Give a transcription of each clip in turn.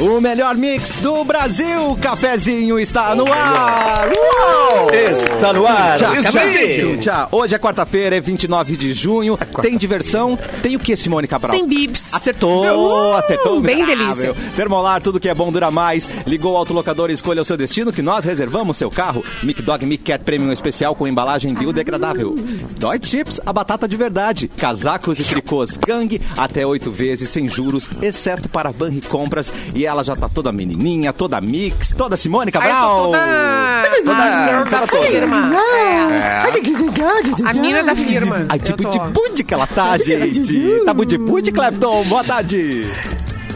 O melhor mix do Brasil. Cafezinho está no ar. Está no ar. Tchau, tchau, tchau. Hoje é quarta-feira, é 29 de junho. Tem diversão. Tem o que, Simone Cabral? Tem bibs. Acertou, acertou. bem miserável. delícia. Termolar, tudo que é bom dura mais. Ligou o autolocador e escolha o seu destino que nós reservamos seu carro. Mic Dog Mic Cat Premium especial com embalagem biodegradável. Dói Chips, a batata de verdade. Casacos e tricôs Gang, até oito vezes sem juros, exceto para Banri Compras. E ela já tá toda menininha, toda mix, toda Simone Ai, eu tô Toda... Toda- da firma. É. A mina da firma. Ai, tipo de pude que ela tá, gente. Tá de pude, Clepton. Boa tarde.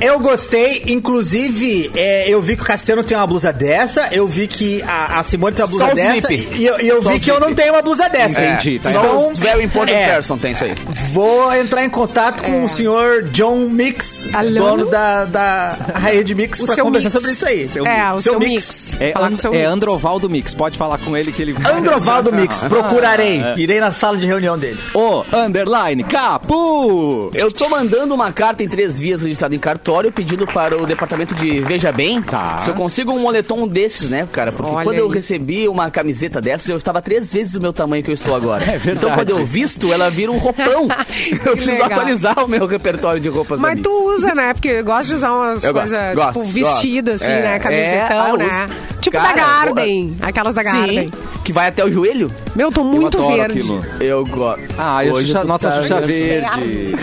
Eu gostei, inclusive, é, eu vi que o Cassiano tem uma blusa dessa, eu vi que a, a Simone tem uma blusa Só dessa, e eu, e eu vi que eu não tenho uma blusa dessa. Entendi, tá Então, Então, very important é, person tem isso aí. Vou entrar em contato com o senhor John Mix, Alô? dono da, da rede Mix, O pra seu conversar mix. sobre isso aí. É, o seu, mix. É, And- o seu é mix. Androvaldo Mix. Pode falar com ele que ele vai. Androvaldo Mix, procurarei. Irei na sala de reunião dele. O underline Capu. Eu tô mandando uma carta em três vias registrada em cartório pedindo para o departamento de Veja Bem Tá. se eu consigo um moletom desses, né, cara? Porque Olha quando eu aí. recebi uma camiseta dessas, eu estava três vezes o meu tamanho que eu estou agora. É verdade. Então quando eu visto, ela vira um roupão. eu preciso legal. atualizar o meu repertório de roupas Mas tu usa, né? Porque eu gosto de usar umas Eu coisas, gosto, tipo, vestido, gosto. assim, É, né? é, Camisetão, eu né? uso. Tipo Cara, da Garden. Aquelas da Garden. Sim, que vai até o joelho. Meu, tô muito adoro verde. aquilo. Eu gosto. Ah, eu Hoje Xuxa- tu nossa tá- Xuxa Verde.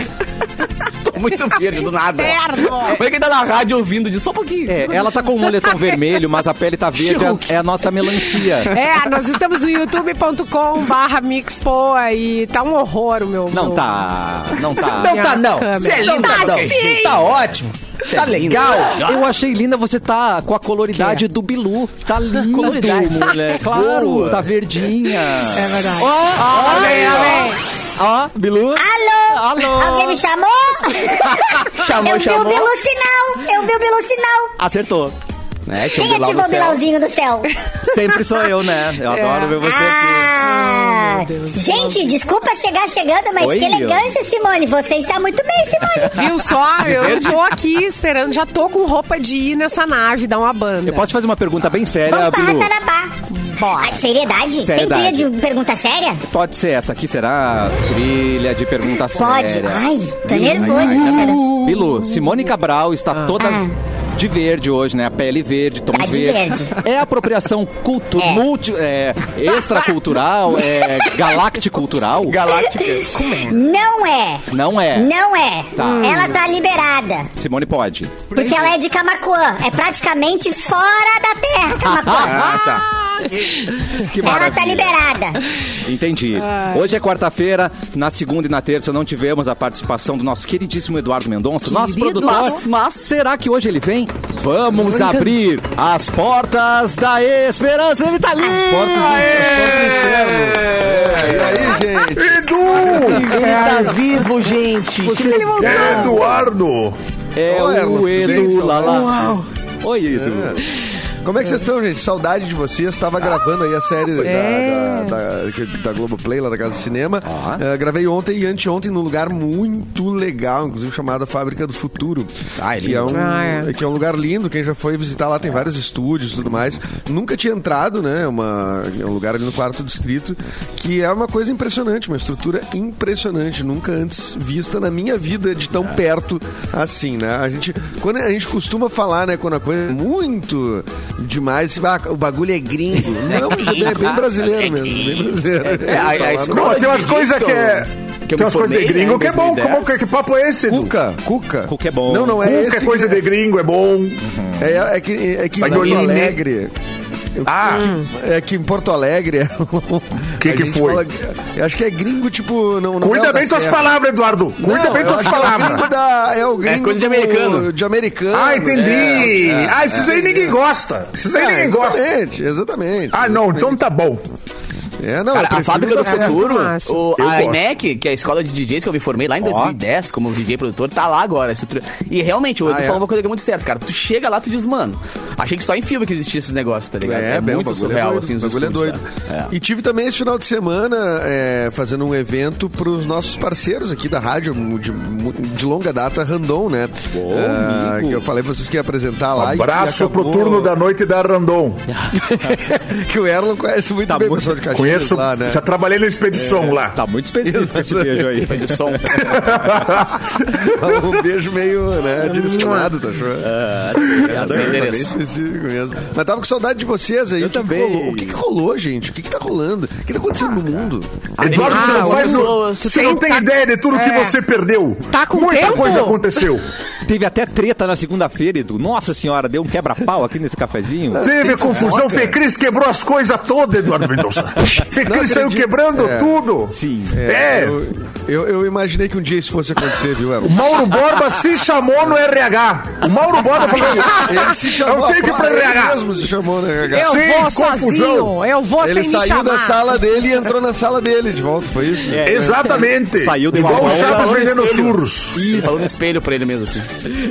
Muito verde do nada. Como é que tá na rádio ouvindo disso? Só um pouquinho. É, ela tá com um moletom vermelho, mas a pele tá verde. She-Hulk. É a nossa melancia. É, nós estamos no youtube.com barra mixpoa e tá um horror o meu... Não meu- tá. Não tá. Não tá, não. câmera. Você é Não linda, tá, não. sim. Tá ótimo. Tá é linda. legal. Eu achei linda, você tá com a coloridade do Bilu. Tá lindo, Coloridade. mulher. Claro, Boa. tá verdinha. É verdade. Amém, amém. Ó, Bilu. Alô? Alô. Alguém me chamou? Chamou, eu vi chamou. o Bilu Sinal. Eu vi o Bilu Sinal. Acertou. É, que Quem eu ativou o. Bilauzinho do céu? Sempre sou eu, né? Eu adoro ver você aqui. Ah! Gente, desculpa chegar chegando, mas Oi, que elegância, Simone. Você está muito bem, Simone. Viu só? Eu tô aqui esperando, já tô com roupa de ir nessa nave, dar uma banda. Eu posso te fazer uma pergunta bem séria, Vamos Bilu? Tanabá. Ai, seriedade? Seriedade. Tem trilha de pergunta séria? Pode ser essa aqui, será trilha de pergunta Pode. séria. Ai, tô Bilu, nervoso. ai. Bilu, Simone Cabral está toda Ah. De verde hoje, né? A pele verde, tons Tá de verdes. verde. É apropriação cultu É. multi, é, extracultural, é galacticultural? Galáctica. Não é. Não é. Não é. Tá. Ela tá liberada. Simone pode. Porque ela é de Camacuã. É praticamente fora da terra, Camacuã. Ah, tá. Que Ela tá liberada. Entendi. Hoje é quarta-feira, na segunda e na terça não tivemos a participação do nosso queridíssimo Eduardo Mendonça, nosso produtor. mas- mas- Será que hoje ele vem? Vamos abrir as portas da esperança. Ele tá ali! Portas as portas do inferno. É, e aí, gente? Ele tá vivo, gente. Ele voltou. Eduardo! É Erlon, o? Edu lá lá. Uau. Oi, Edu. Como é que vocês estão, gente? Saudade de vocês. Estava gravando aí a série da, É. da, da, da Globoplay, lá da Casa de Cinema. Ah. Eh, gravei ontem e anteontem num lugar muito legal, inclusive chamado Fábrica do Futuro. Ah, é que, é um, Ah, é. que é um lugar lindo. Quem já foi visitar lá tem vários estúdios e tudo mais. Nunca tinha entrado, né? Uma, é um lugar ali no quarto distrito que é uma coisa impressionante, uma estrutura impressionante. Nunca antes vista na minha vida de tão perto assim, né? A gente, quando a gente costuma falar, né? Quando a coisa é muito demais, ah, o bagulho é gringo. Não, mas é bem, é bem brasileiro mesmo, bem brasileiro. É, a, a lá no- escola tem umas de coisas que é. que tem umas coisas de gringo né, que é bom. 2010. Como, que, que papo é esse? Cuca, Cuca. Cuca é bom. Não, não é Cuca esse. é coisa de gringo, é bom. É, é que, é que. Alegre. Ah, É que em Porto Alegre. Que a que gente foi? fala- eu acho que é gringo, tipo. Não, não cuida é o bem tuas Serra. palavras, Eduardo. Cuida Não, bem tuas que É o palavras. gringo, da, é o gringo coisa de do- americano. De americano. Ah, entendi. É, é. ah, esses aí ninguém gosta. Esses aí É, ninguém gosta. Exatamente, exatamente. Ah, não, então tá bom. É, não, Cara, a fábrica do da- futuro, o, Eu a. IMEC, que é a escola de DJs que eu me formei lá em 2010 como DJ produtor, tá lá agora. E realmente, o Edu Ah, é? falou uma coisa que é muito certa, cara. Tu chega lá, tu diz, mano, achei que só em filme que existia esses negócios, tá ligado? É, bem, o muito bagulho surreal, é doido, assim, os o bagulho é estúdios, doido. cara. É. E tive também esse final de semana é, fazendo um evento pros nossos parceiros aqui da rádio de, de longa data, Randon, né? Ah, que eu falei pra vocês que ia apresentar lá. e Abraço pro acabou- turno da noite da Randon. que o Erlon conhece muito Tá bem o muito- pessoal de Caxias Conheço, lá, né? já trabalhei na expedição lá. Tá muito específico esse beijo aí. Som. um beijo meio, né, direcionado, tá achando? Ah, bem específico mesmo. Mas tava com saudade de vocês aí. Eu O que que também. rolou? o que, que rolou, gente? O que, que tá rolando? O que tá acontecendo no mundo? Eduardo, você não, Ah, faz, você não tem tá- ideia de tudo que é. você perdeu. Tá com Muita tempo? coisa aconteceu. Teve até treta na segunda-feira, Edu. Nossa senhora, deu um quebra-pau aqui nesse cafezinho. Teve confusão, Fecris quebrou as coisas todas, Eduardo Mendonça. Fecris saiu quebrando É. tudo. Sim. É. Eu, eu, eu imaginei que um dia isso fosse acontecer, viu? O Mauro Borba se chamou no RH. O Mauro Borba falou: Ele se chamou. Eu tenho que ir pra ele RH. mesmo se chamou, né, RH? Eu Sem vou confusão. sozinho, eu vou Ele sem me saiu chamar. da sala dele e entrou na sala dele de volta, foi isso? É. Exatamente. Saiu, deu Igual o. Chaves no vendendo churros. Ele falou no espelho pra ele mesmo, assim.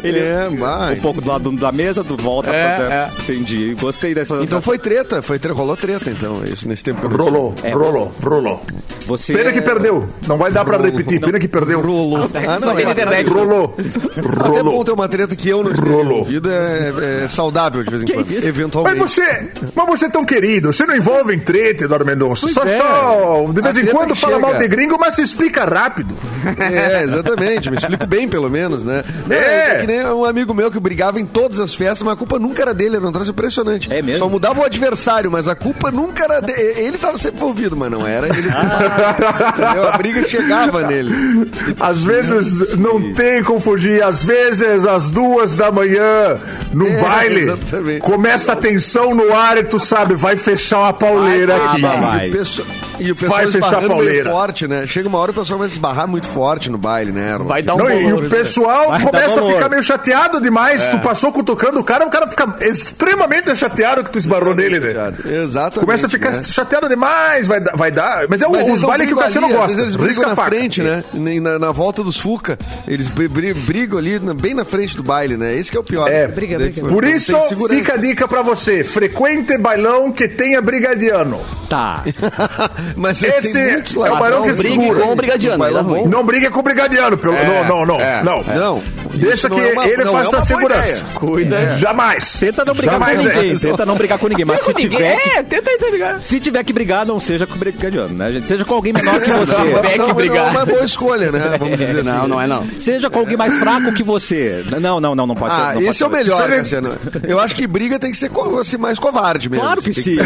Ele É, vai. um pouco do lado da mesa, do volta É, pra é. Entendi. Gostei dessa. Então foi treta, foi tre- rolou treta, então, isso, nesse tempo que Rolou, É. rolou, rolou. Você Pena que perdeu. Não vai dar pra repetir. Pena que perdeu. Rolou. Ah, Só tem na internet. Rolou. Até bom Rolou. ter uma treta que eu não Rolou. envolvido é, é saudável de vez em quando. Mas Eventualmente. você, mas você é tão querido, você não envolve em treta, Eduardo Mendonça. Só, é. só, de vez A em treta quando que fala chega. mal de gringo, mas se explica rápido. É, exatamente. Me explico bem, pelo menos, né? Não, É. é que nem um amigo meu que brigava em todas as festas, mas a culpa nunca era dele, era um troço impressionante. É mesmo? Só mudava o adversário, mas a culpa nunca era dele. Ele tava sempre envolvido, mas não era ele. Ah. A briga chegava nele. Às vezes não tem como fugir, às vezes às duas da manhã, no É, baile, exatamente. começa a tensão no ar e tu sabe, vai fechar uma pauleira Vai, aqui. vai, vai. E o pessoal, e o pessoal Vai fechar a pauleira. forte, né? Chega uma hora o pessoal começa a esbarrar muito forte no baile, né? Vai dar um Não, e o pessoal Vai dar começa a valor. ficar meio chateado demais. É. Tu passou cutucando o cara, o cara fica extremamente chateado que tu esbarrou nele, né? Exatamente. Começa a ficar né? chateado demais, vai dar. Vai dar mas é o- Mas os não bailes que o Cassiano ali, às gosta. vezes Eles brigam Risca a na faca. frente, né? Na, na volta dos Fuca. Eles bri- bri- brigam ali, na- bem na frente do baile, né? Esse que é o pior. É, Briga, briga. Por não isso, fica a dica pra você: frequente bailão que tenha brigadiano. Tá. Mas Esse é o barão Não que segura. com o brigadiano, é. Não briga com o brigadiano. Pelo... É, não, não, não, é, não. Não. Deixa que é uma- ele faça é a segurança. ideia. Cuida. Jamais. Tenta não brigar Jamais com é. ninguém. Tenta não brigar com ninguém. Mas se tiver, que, É, tenta aí, ligar. se tiver que brigar, não seja com o brigadiano, né, gente? Seja com alguém menor que você. Não, Não, não, brigar. não é uma boa escolha, né? Vamos dizer assim. Não, não é não. Seja com alguém mais fraco que você. Não, não, não, não pode ser. Ah, esse é o melhor, Cassiano. Eu acho que briga tem que ser assim, mais covarde mesmo. Claro que sim.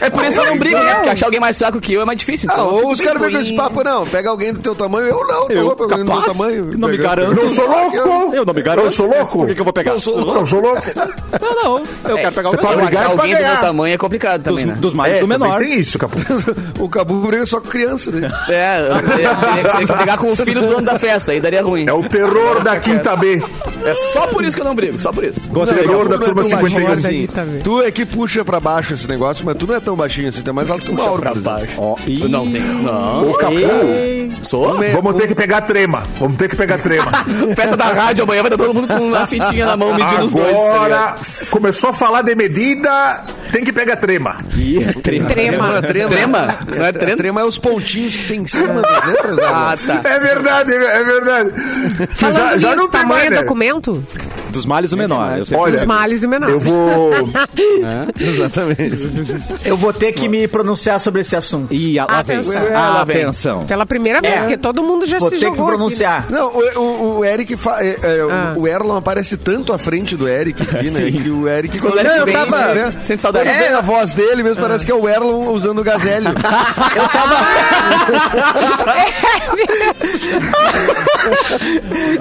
É por isso que eu não brigo, né? Porque achar alguém mais fraco que eu é mais difícil. Ah, então ou os caras vêm com esse papo, não. Pega alguém do teu tamanho. Eu não, Eu, louco, alguém do meu capaz? tamanho. Não me Pega- garanto. Eu sou louco! Eu não me garanto. Eu sou louco! Por que, que eu vou pegar? Eu sou louco. Eu sou louco! Não, não. Eu quero pegar o você menor. brigar é alguém do meu tamanho é complicado também, né? Dos, dos mais É, do menor. tem isso, Capu. O Cabu briga só com criança. Né? É, eu teria, teria- teria que pegar com o filho do dono da festa, aí daria ruim. É o terror da quinta B. É só por isso que eu não brigo, só por isso. Gostei. Terror da é turma tão 51. baixinho Aí assim. Tu é que puxa pra baixo esse negócio, mas tu não é tão baixinho assim. Tu é mais alto que o Mauro, Pra baixo. Ó, e... Tu Não tem. Não. Ô, Capu, Sou? vamos ter que pegar trema. Vamos ter que pegar trema. Festa da rádio amanhã vai estar todo mundo com a fitinha na mão medindo os dois. tá? Agora, começou a falar de medida, tem que pegar trema. Ih, é trema. Trema. Trema. Trema? Não é trema? trema é os pontinhos que tem em cima das letras. né? Ah, tá. É verdade, é verdade. Falando já, já nisso, não tem tamanho mais, né? documento? Dos males o menor. Eu sei. Olha, Dos males e menores. eu vou... Exatamente. Eu vou ter que me pronunciar sobre esse assunto. E a, lá vem. Atenção. A Lá vem. atenção. Pela primeira vez, É. porque todo mundo já Vou se ter que jogou aqui, né? pronunciar. Não, o, o, o Eric, fa- é, é, o- Ah. o Erlon aparece tanto à frente do Eric aqui, né? Que o Eric. Quando o Não, eu vem, tava. né? Sente saudade. Quando vem a voz dele mesmo, parece que é o Erlon usando o Gazélio. Eu tava.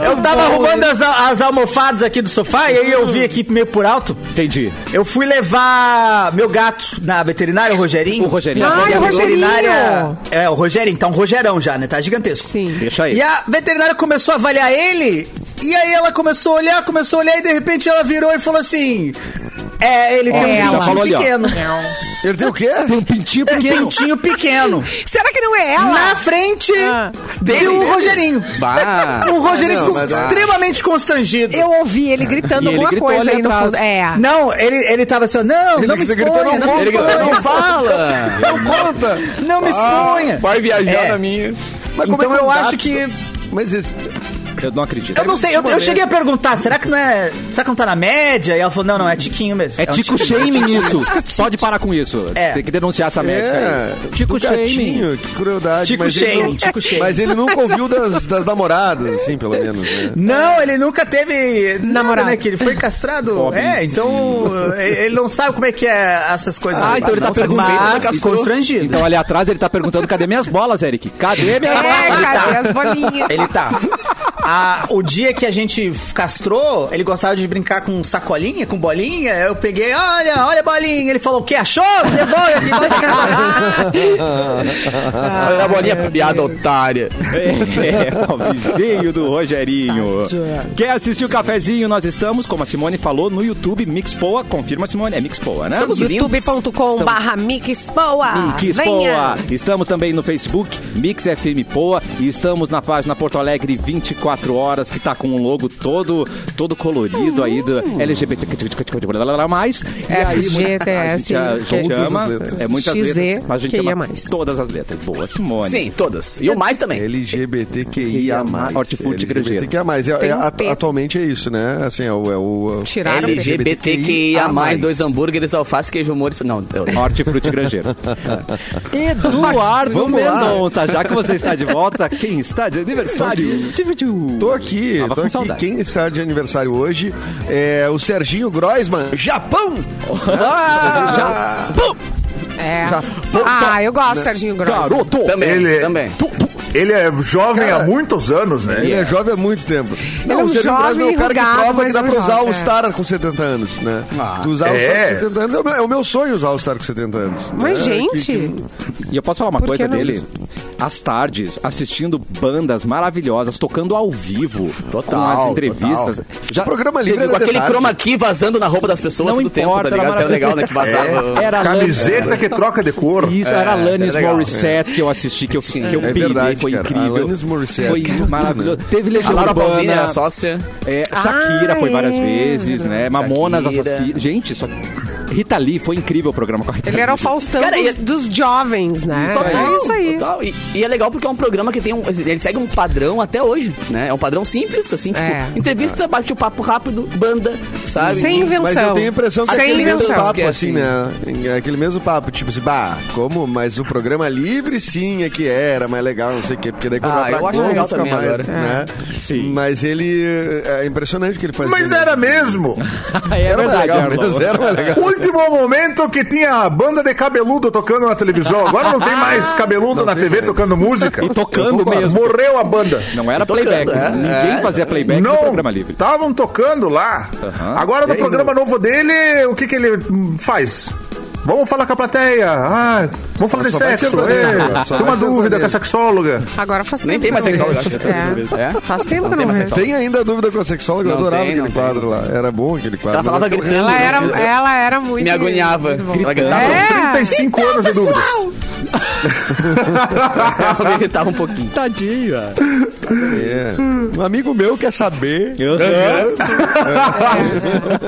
Eu tava arrumando as, as almofadas aqui do sofá e aí eu vi aqui meio por alto. Entendi. Eu fui levar meu gato na veterinária, o Rogerinho. O Rogerinho. Ai, E a veterinária. É, o Rogerinho, tá um Rogerão já, né? Tá gigantesco. Sim. Deixa aí. E a veterinária começou a avaliar ele, e aí ela começou a olhar, começou a olhar, e de repente ela virou e falou assim: É, ele tem Ela. um ali, pintinho pequeno. Ele tem o quê? Um pintinho Um pintinho pequeno. Será que não é ela? Na frente Ah. e o Rogerinho. Bah. O Rogerinho não, ficou mas é- extremamente constrangido. Eu ouvi ele gritando E ele alguma gritou coisa ali aí no fundo. É. Não, ele, ele tava assim, não, Ele não me gritou, exponha, não não me Ele gritou, não fala. Não conta. Não me exponha. Vai viajar É. na minha. Mas como Então é que eu acho que... Mas esse- Eu não acredito. Eu não sei, eu, eu cheguei a perguntar, será que não é... Será que não tá na média? E ela falou, não, não, é tiquinho mesmo. É um tico tiquinho. shaming isso. Pode parar com isso. É. Tem que denunciar essa médica É, aí. Tico shaming. que crueldade. Tico mas shaming, não- tico shaming. Mas ele nunca ouviu das, das namoradas, assim, pelo menos, né? Não, ele nunca teve nada, Namorado. né? Que ele foi castrado. Óbvio. É, então ele não sabe como é que é essas coisas. Ah, então ele tá perguntando. Mas Então- constrangido. Então ali atrás ele tá perguntando cadê minhas bolas, Eric? Cadê minhas É, bolas? cadê as bolinhas? Ele tá. Ah, o dia que a gente castrou, ele gostava de brincar com sacolinha, com bolinha. Eu peguei, olha, olha a bolinha. Ele falou, o que achou? Devolve aqui, volta aqui. Olha a bolinha piada otária. É, o vizinho do Rogerinho. Quer assistir o cafezinho? Nós estamos, como a Simone falou, no YouTube Mixpoa. Confirma, Simone, é Mixpoa, né? Youtube.com barra Mixpoa. Mix Venha. Poa. Estamos também no Facebook, Mix FM Poa. E estamos na página Porto Alegre 24 horas, que tá com um logo todo, todo colorido aí do LGBT. Mais. E FGTS, a gente, a gente que- chama. Todas as letras. É muitas letras. A gente todas as letras. Boa, Simone. Sim, todas. E o mais também. LGBTQIA+. Hortifruti Grangeiro. LGBTQIA+. É, é, um atualmente é isso, né? Assim, é o... É Tiraram. LGBTQIA+, mais. dois hambúrgueres, alface, queijo, molho... Não. Hortifruti Grangeiro. Eduardo. Mendonça, já que você está de volta, quem está de aniversário? Tô aqui, tô com aqui. saudade. Quem está de aniversário hoje é o Serginho Groisman, Japão! Já. É. Já- Ah, eu gosto do Serginho Grosso. Garoto! Também, Ele- também. Ele é jovem Cara, há muitos anos, né? Ele é jovem há muito tempo. é um o Serginho jovem Groisman é o cara que enrugado, prova que dá é pra usar o é. Star com 70 anos, né? Ah. tu usar o É. Star com 70 anos é o, meu, é o meu sonho usar o Star com 70 anos. Mas, né? gente, Que- E eu posso falar uma Por coisa que não? Às tardes, assistindo bandas maravilhosas, tocando ao vivo, Total, com as entrevistas. Já, O programa livre Com era aquele tarde. chroma key vazando na roupa das pessoas Não todo tempo, importa, tá era ligado? Era legal, né? Que vazava. era Camiseta que troca de cor. Isso, era Alanis isso é legal. Morissette que eu assisti, que eu, que eu É verdade, foi cara. incrível. Alanis Morissette. Foi Garoto, maravilhoso. Teve A Legião Pausini era Urbana, sócia. é, Shakira Ah, foi várias é. vezes, né? Mamonas Shakira. Assassina. Gente, só... Rita Lee, foi incrível o programa com a Rita ele Lee. era o Faustão Cara, dos, e- dos jovens, né? Total, é isso aí. total. E, e é legal porque é um programa que tem um. Ele segue um padrão até hoje, né? É um padrão simples, assim, tipo, É. entrevista, bate o papo rápido, banda, sabe? Sem invenção. Mas eu tenho a impressão que é Sem aquele mesmo invenção. papo, é assim, assim. né? É Aquele mesmo papo, tipo assim, bah, como? Mas o programa livre sim é que era mais legal, não sei o quê, porque daí quando Ah, vai pra eu acho Globo, legal fica também mais, agora. né? Sim. Mas ele, é impressionante o que ele fazia. Mas né? era mesmo. é Era mais verdade, legal Arlão. mesmo, era mais legal. Último momento que tinha a banda de cabeludo tocando na televisão. Agora não tem mais cabeludo Não na TV mais. tocando música. E tocando mesmo. Morreu a banda. Não era Tocando, playback. é, Ninguém é. fazia playback no Não, programa livre. estavam tocando lá. Agora no aí, programa não? novo dele, o que que ele faz? Vamos falar com a plateia. Ah, vamos falar de sexo. é. Tem uma dúvida com a sexóloga. Agora faz tempo. Nem tem mais acho. É. É? Faz tempo que tem não sexólogo. Tem ainda dúvida com a sexóloga, eu adorava tem, aquele tem. quadro lá. Era bom aquele quadro. Ela falava eu- gritando. Ela era, ela era muito. Me agoniava. Ela gritava. É. 35 anos de dúvidas. Ela gritava um pouquinho. Tadinho. É. Um amigo meu quer saber.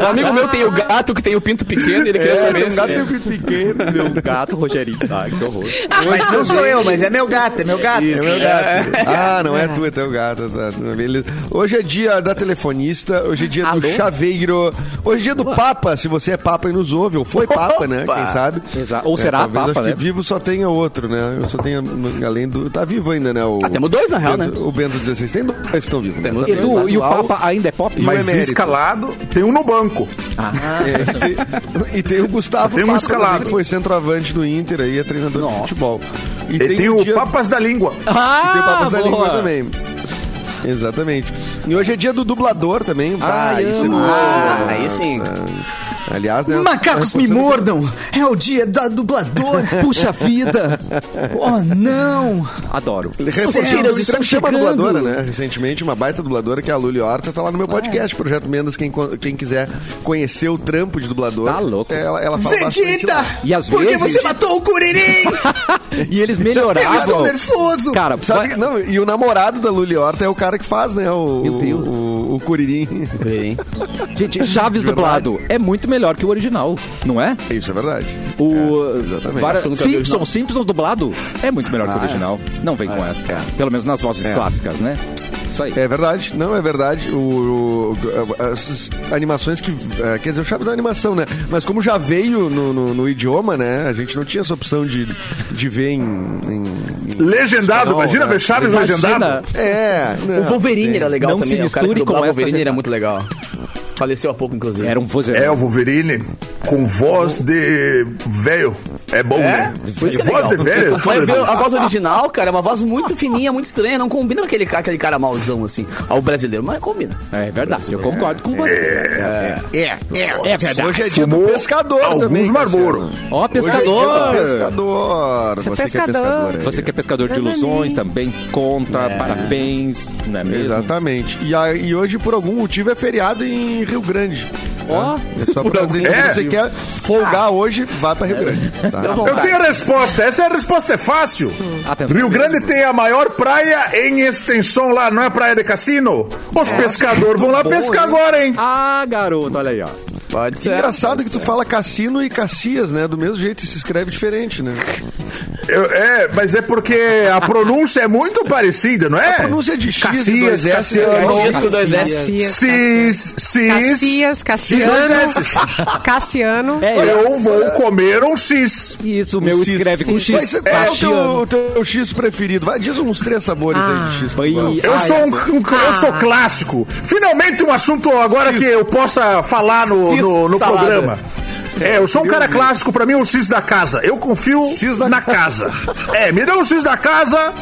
Um amigo meu tem o gato que tem o pinto pequeno e ele queria É, saber tem um gato tem um pinto pequeno, meu Gato Rogerinho. Ai, que horror. Mas não sou eu, mas é meu gato, é meu gato. É meu gato. Ah, não é tu, é teu gato. tá, beleza. Hoje é dia da telefonista, hoje é dia do chaveiro, hoje é dia do Papa, se você é Papa e nos ouve, ou foi Papa, né? Opa! Quem sabe? Exato. Ou será talvez Papa, acho né? que vivo só tenha outro, né? Eu só tenho, além do... Tá vivo ainda, né? O, Ah, temos dois, na real, Bento- né? O Bento 16 tem dois que estão vivos. né? Temos Tá dois. Edu, e o Papa ainda é pop? Mas escalado, tem um no banco. É, e, tem, e tem o Gustavo Tem um Papa que foi centroavante do Inter aí, é treinador de futebol. E tem o dia- Papas da Língua. Ah, E tem o Papas da boa. Língua também. Exatamente. E hoje é dia do dublador também. Ah, isso é bom. Ah, aí sim. Aliás, né? Macacos me mordam! É o dia da dubladora! Puxa vida! Oh, não! Adoro. Recentemente, estão chama chegando. dubladora, né? Recentemente, uma baita dubladora que é a Luli Horta, tá lá no meu podcast, Projeto Mendes. Quem, quem quiser conhecer o trampo de dublador, Tá louco. Ela, ela fala bastante Vegeta! E às Por que vezes- você matou o Curirim? E eles Eu melhoravam. estou nervoso! Cara, Sabe, vai- não, e o namorado da Luli Horta é o cara que faz, né? O, Meu Deus. o, o Curirim. Hein? gente, Chaves Verdade. dublado é muito melhor que o original, não é? Isso é verdade. O exatamente. Vara- Simpsons. Simpsons dublado é muito melhor que o Ah, original. Não vem com É, essa. Pelo menos nas vozes É. clássicas, né? Isso aí. É verdade, não, é verdade. O, o- essas animações que. é, Quer dizer, o Chaves é uma animação, né? Mas como já veio no, no- no idioma, né? A gente não tinha essa opção de, de ver em. em- em Legendado, espanhol, imagina né? ver Chaves Imagina. legendado. É. O não, Wolverine tem. era legal Não também. se o cara que misture com dublava o Wolverine era muito legal. Faleceu há pouco, inclusive. Era um vozeirão. É, o Wolverine com voz de velho. É bom, É? né? Por isso que é voz legal. de velho. Vai ver a voz original, cara, é uma voz muito fininha, muito estranha. Não combina com aquele, aquele cara mauzão, assim, ao brasileiro, mas combina. É verdade, eu concordo com você. É, é. É verdade. Hoje é dia do pescador alguns também. Marlboro. Ó, Hoje é pescador! do pescador. Você é Você que é pescador. pescador. aí. Você que é pescador de ilusões também conta, parabéns, não é mesmo? Exatamente. E, a- e hoje, por algum motivo, é feriado em Rio Grande. Ó, tá? é só pra dizer que você quer folgar hoje, vá pra Rio Grande. tá? Deu Eu tenho a resposta. Essa resposta é fácil. Atenção. Rio Grande tem a maior praia em extensão lá, não é praia de cassino? Os pescadores vão lá bom, pescar hein? agora, hein? Ah, garoto, olha aí, ó. Pode ser. Engraçado que tu fala Cassino e Cacias, né? Do mesmo jeito, se escreve diferente, né? Eu- é, mas é porque a pronúncia é muito parecida, não é? A pronúncia de X e Cacias, dois S Cassiano. é Disco dois S. Cis, cis. Cacias, Cassiano. Cassiano. É, Eu vou comer um cis. isso, o meu X. escreve com Qual X. é o teu, o teu X preferido? Vai, diz uns três sabores aí de X. que tu Ih, gosta. Eu Ah, sou um, um- eu sou clássico. Finalmente um assunto agora que eu possa falar no, Cis no, no programa. É, eu sou um cara clássico, pra mim é o cis da casa. Eu confio na casa. É, me dá um cis da casa.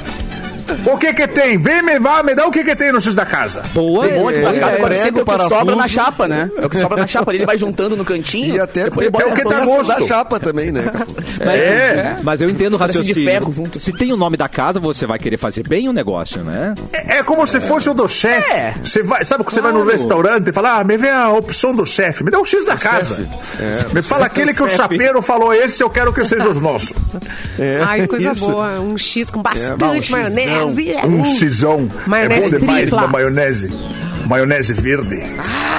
O que que tem? Vem me vá, me dá o que que tem no cis da casa. Boa, Um monte É, pra cada, é, o que sobra na chapa, né? É o que sobra na chapa ali, ele vai juntando no cantinho. E até depois ele é o que tá gosto da chapa também, né? É. Mas eu entendo o Parece de raciocínio. ferro junto. Se tem o nome da casa, você vai querer fazer bem o negócio, né? É, é como se fosse o do chefe. É. Você vai, sabe que você vai no Claro. restaurante e fala, ah, me vê a opção do chefe. Me dá o X da casa. Me fala aquele que o chapeiro falou, esse eu quero que seja os nossos. Ai, coisa boa. Um X com bastante um maionese. Um Uh, cisão. Maionese é bom demais tripla. maionese. Maionese verde.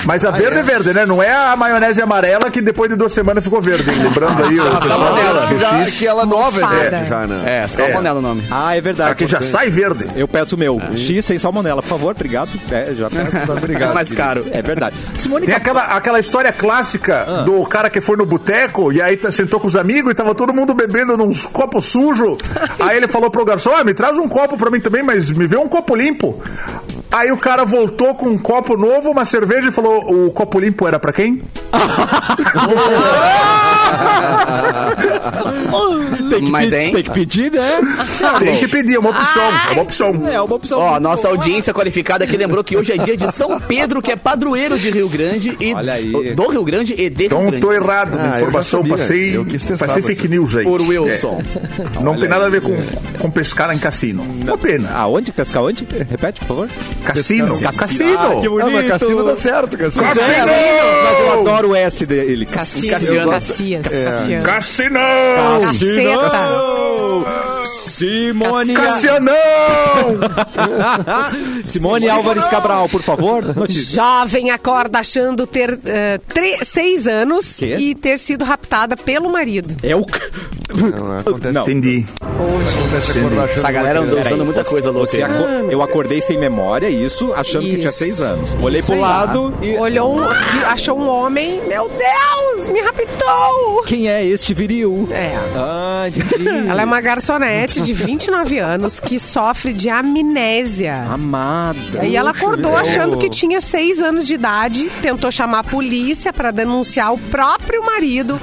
Mas a verde é. verde, né? Não é a maionese amarela que depois de duas semanas ficou verde. hein? Lembrando aí o pessoal salmonela. do Já, X. que ela nova é verde já, né? É, salmonela o nome. Ah, é verdade. Aqui já sai verde. Eu peço o meu. X sem salmonela, por favor, obrigado. É, já peço. Obrigado. É mais caro. É verdade. Simone, Tem tá- aquela, aquela história clássica Ah. do cara que foi no boteco e aí tá- sentou com os amigos e tava todo mundo bebendo num copo sujo. aí ele falou pro garçom: ah, me traz um copo pra mim também, mas me vê um copo limpo. Aí o cara voltou com um copo novo, uma cerveja e falou: o copo limpo era pra quem? tem que, Mas, hein? tem que pedir, né? Tem que pedir, é uma opção. É uma opção. É uma opção. Ó, nossa boa. audiência qualificada aqui lembrou que hoje é dia de São Pedro, que é padroeiro de Rio Grande e Olha aí. do Rio Grande e de Rio Então Grande. tô errado na Ah, informação, sabia. passei, Eu quis testar passei você. fake news aí. Por Wilson. É. Não tem nada a ver com, com pescar em cassino. Uma pena. Aonde? Pescar onde? Repete, por favor. Cassino. pescar- Cassino. Ah, que Ah, mas bonito. Cassino dá certo, Cassino. Cassino! Mas eu adoro o S dele. Cassias, Cassiano. Cassias, Cassiano. Cassino! Caceta. Simone. Cassianão! Simone Álvares Cabral, por favor. Notícia. Jovem acorda achando ter tre- seis anos Quê? e ter sido raptada pelo marido. É o. Não, acontece, Não. Entendi. acontece acordar achando Essa galera andou usando muita coisa louca. Aco- Eu acordei sem memória, isso, achando que tinha Isso. seis anos. Olhei Isso pro aí. lado e. Olhou, um, achou um homem, meu Deus, me raptou. Quem é este viril? É. Ah, entendi. Ela é uma garçonete de 29 anos que sofre de amnésia. Amada. E ela acordou achando que tinha seis anos de idade, tentou chamar a polícia para denunciar o próprio marido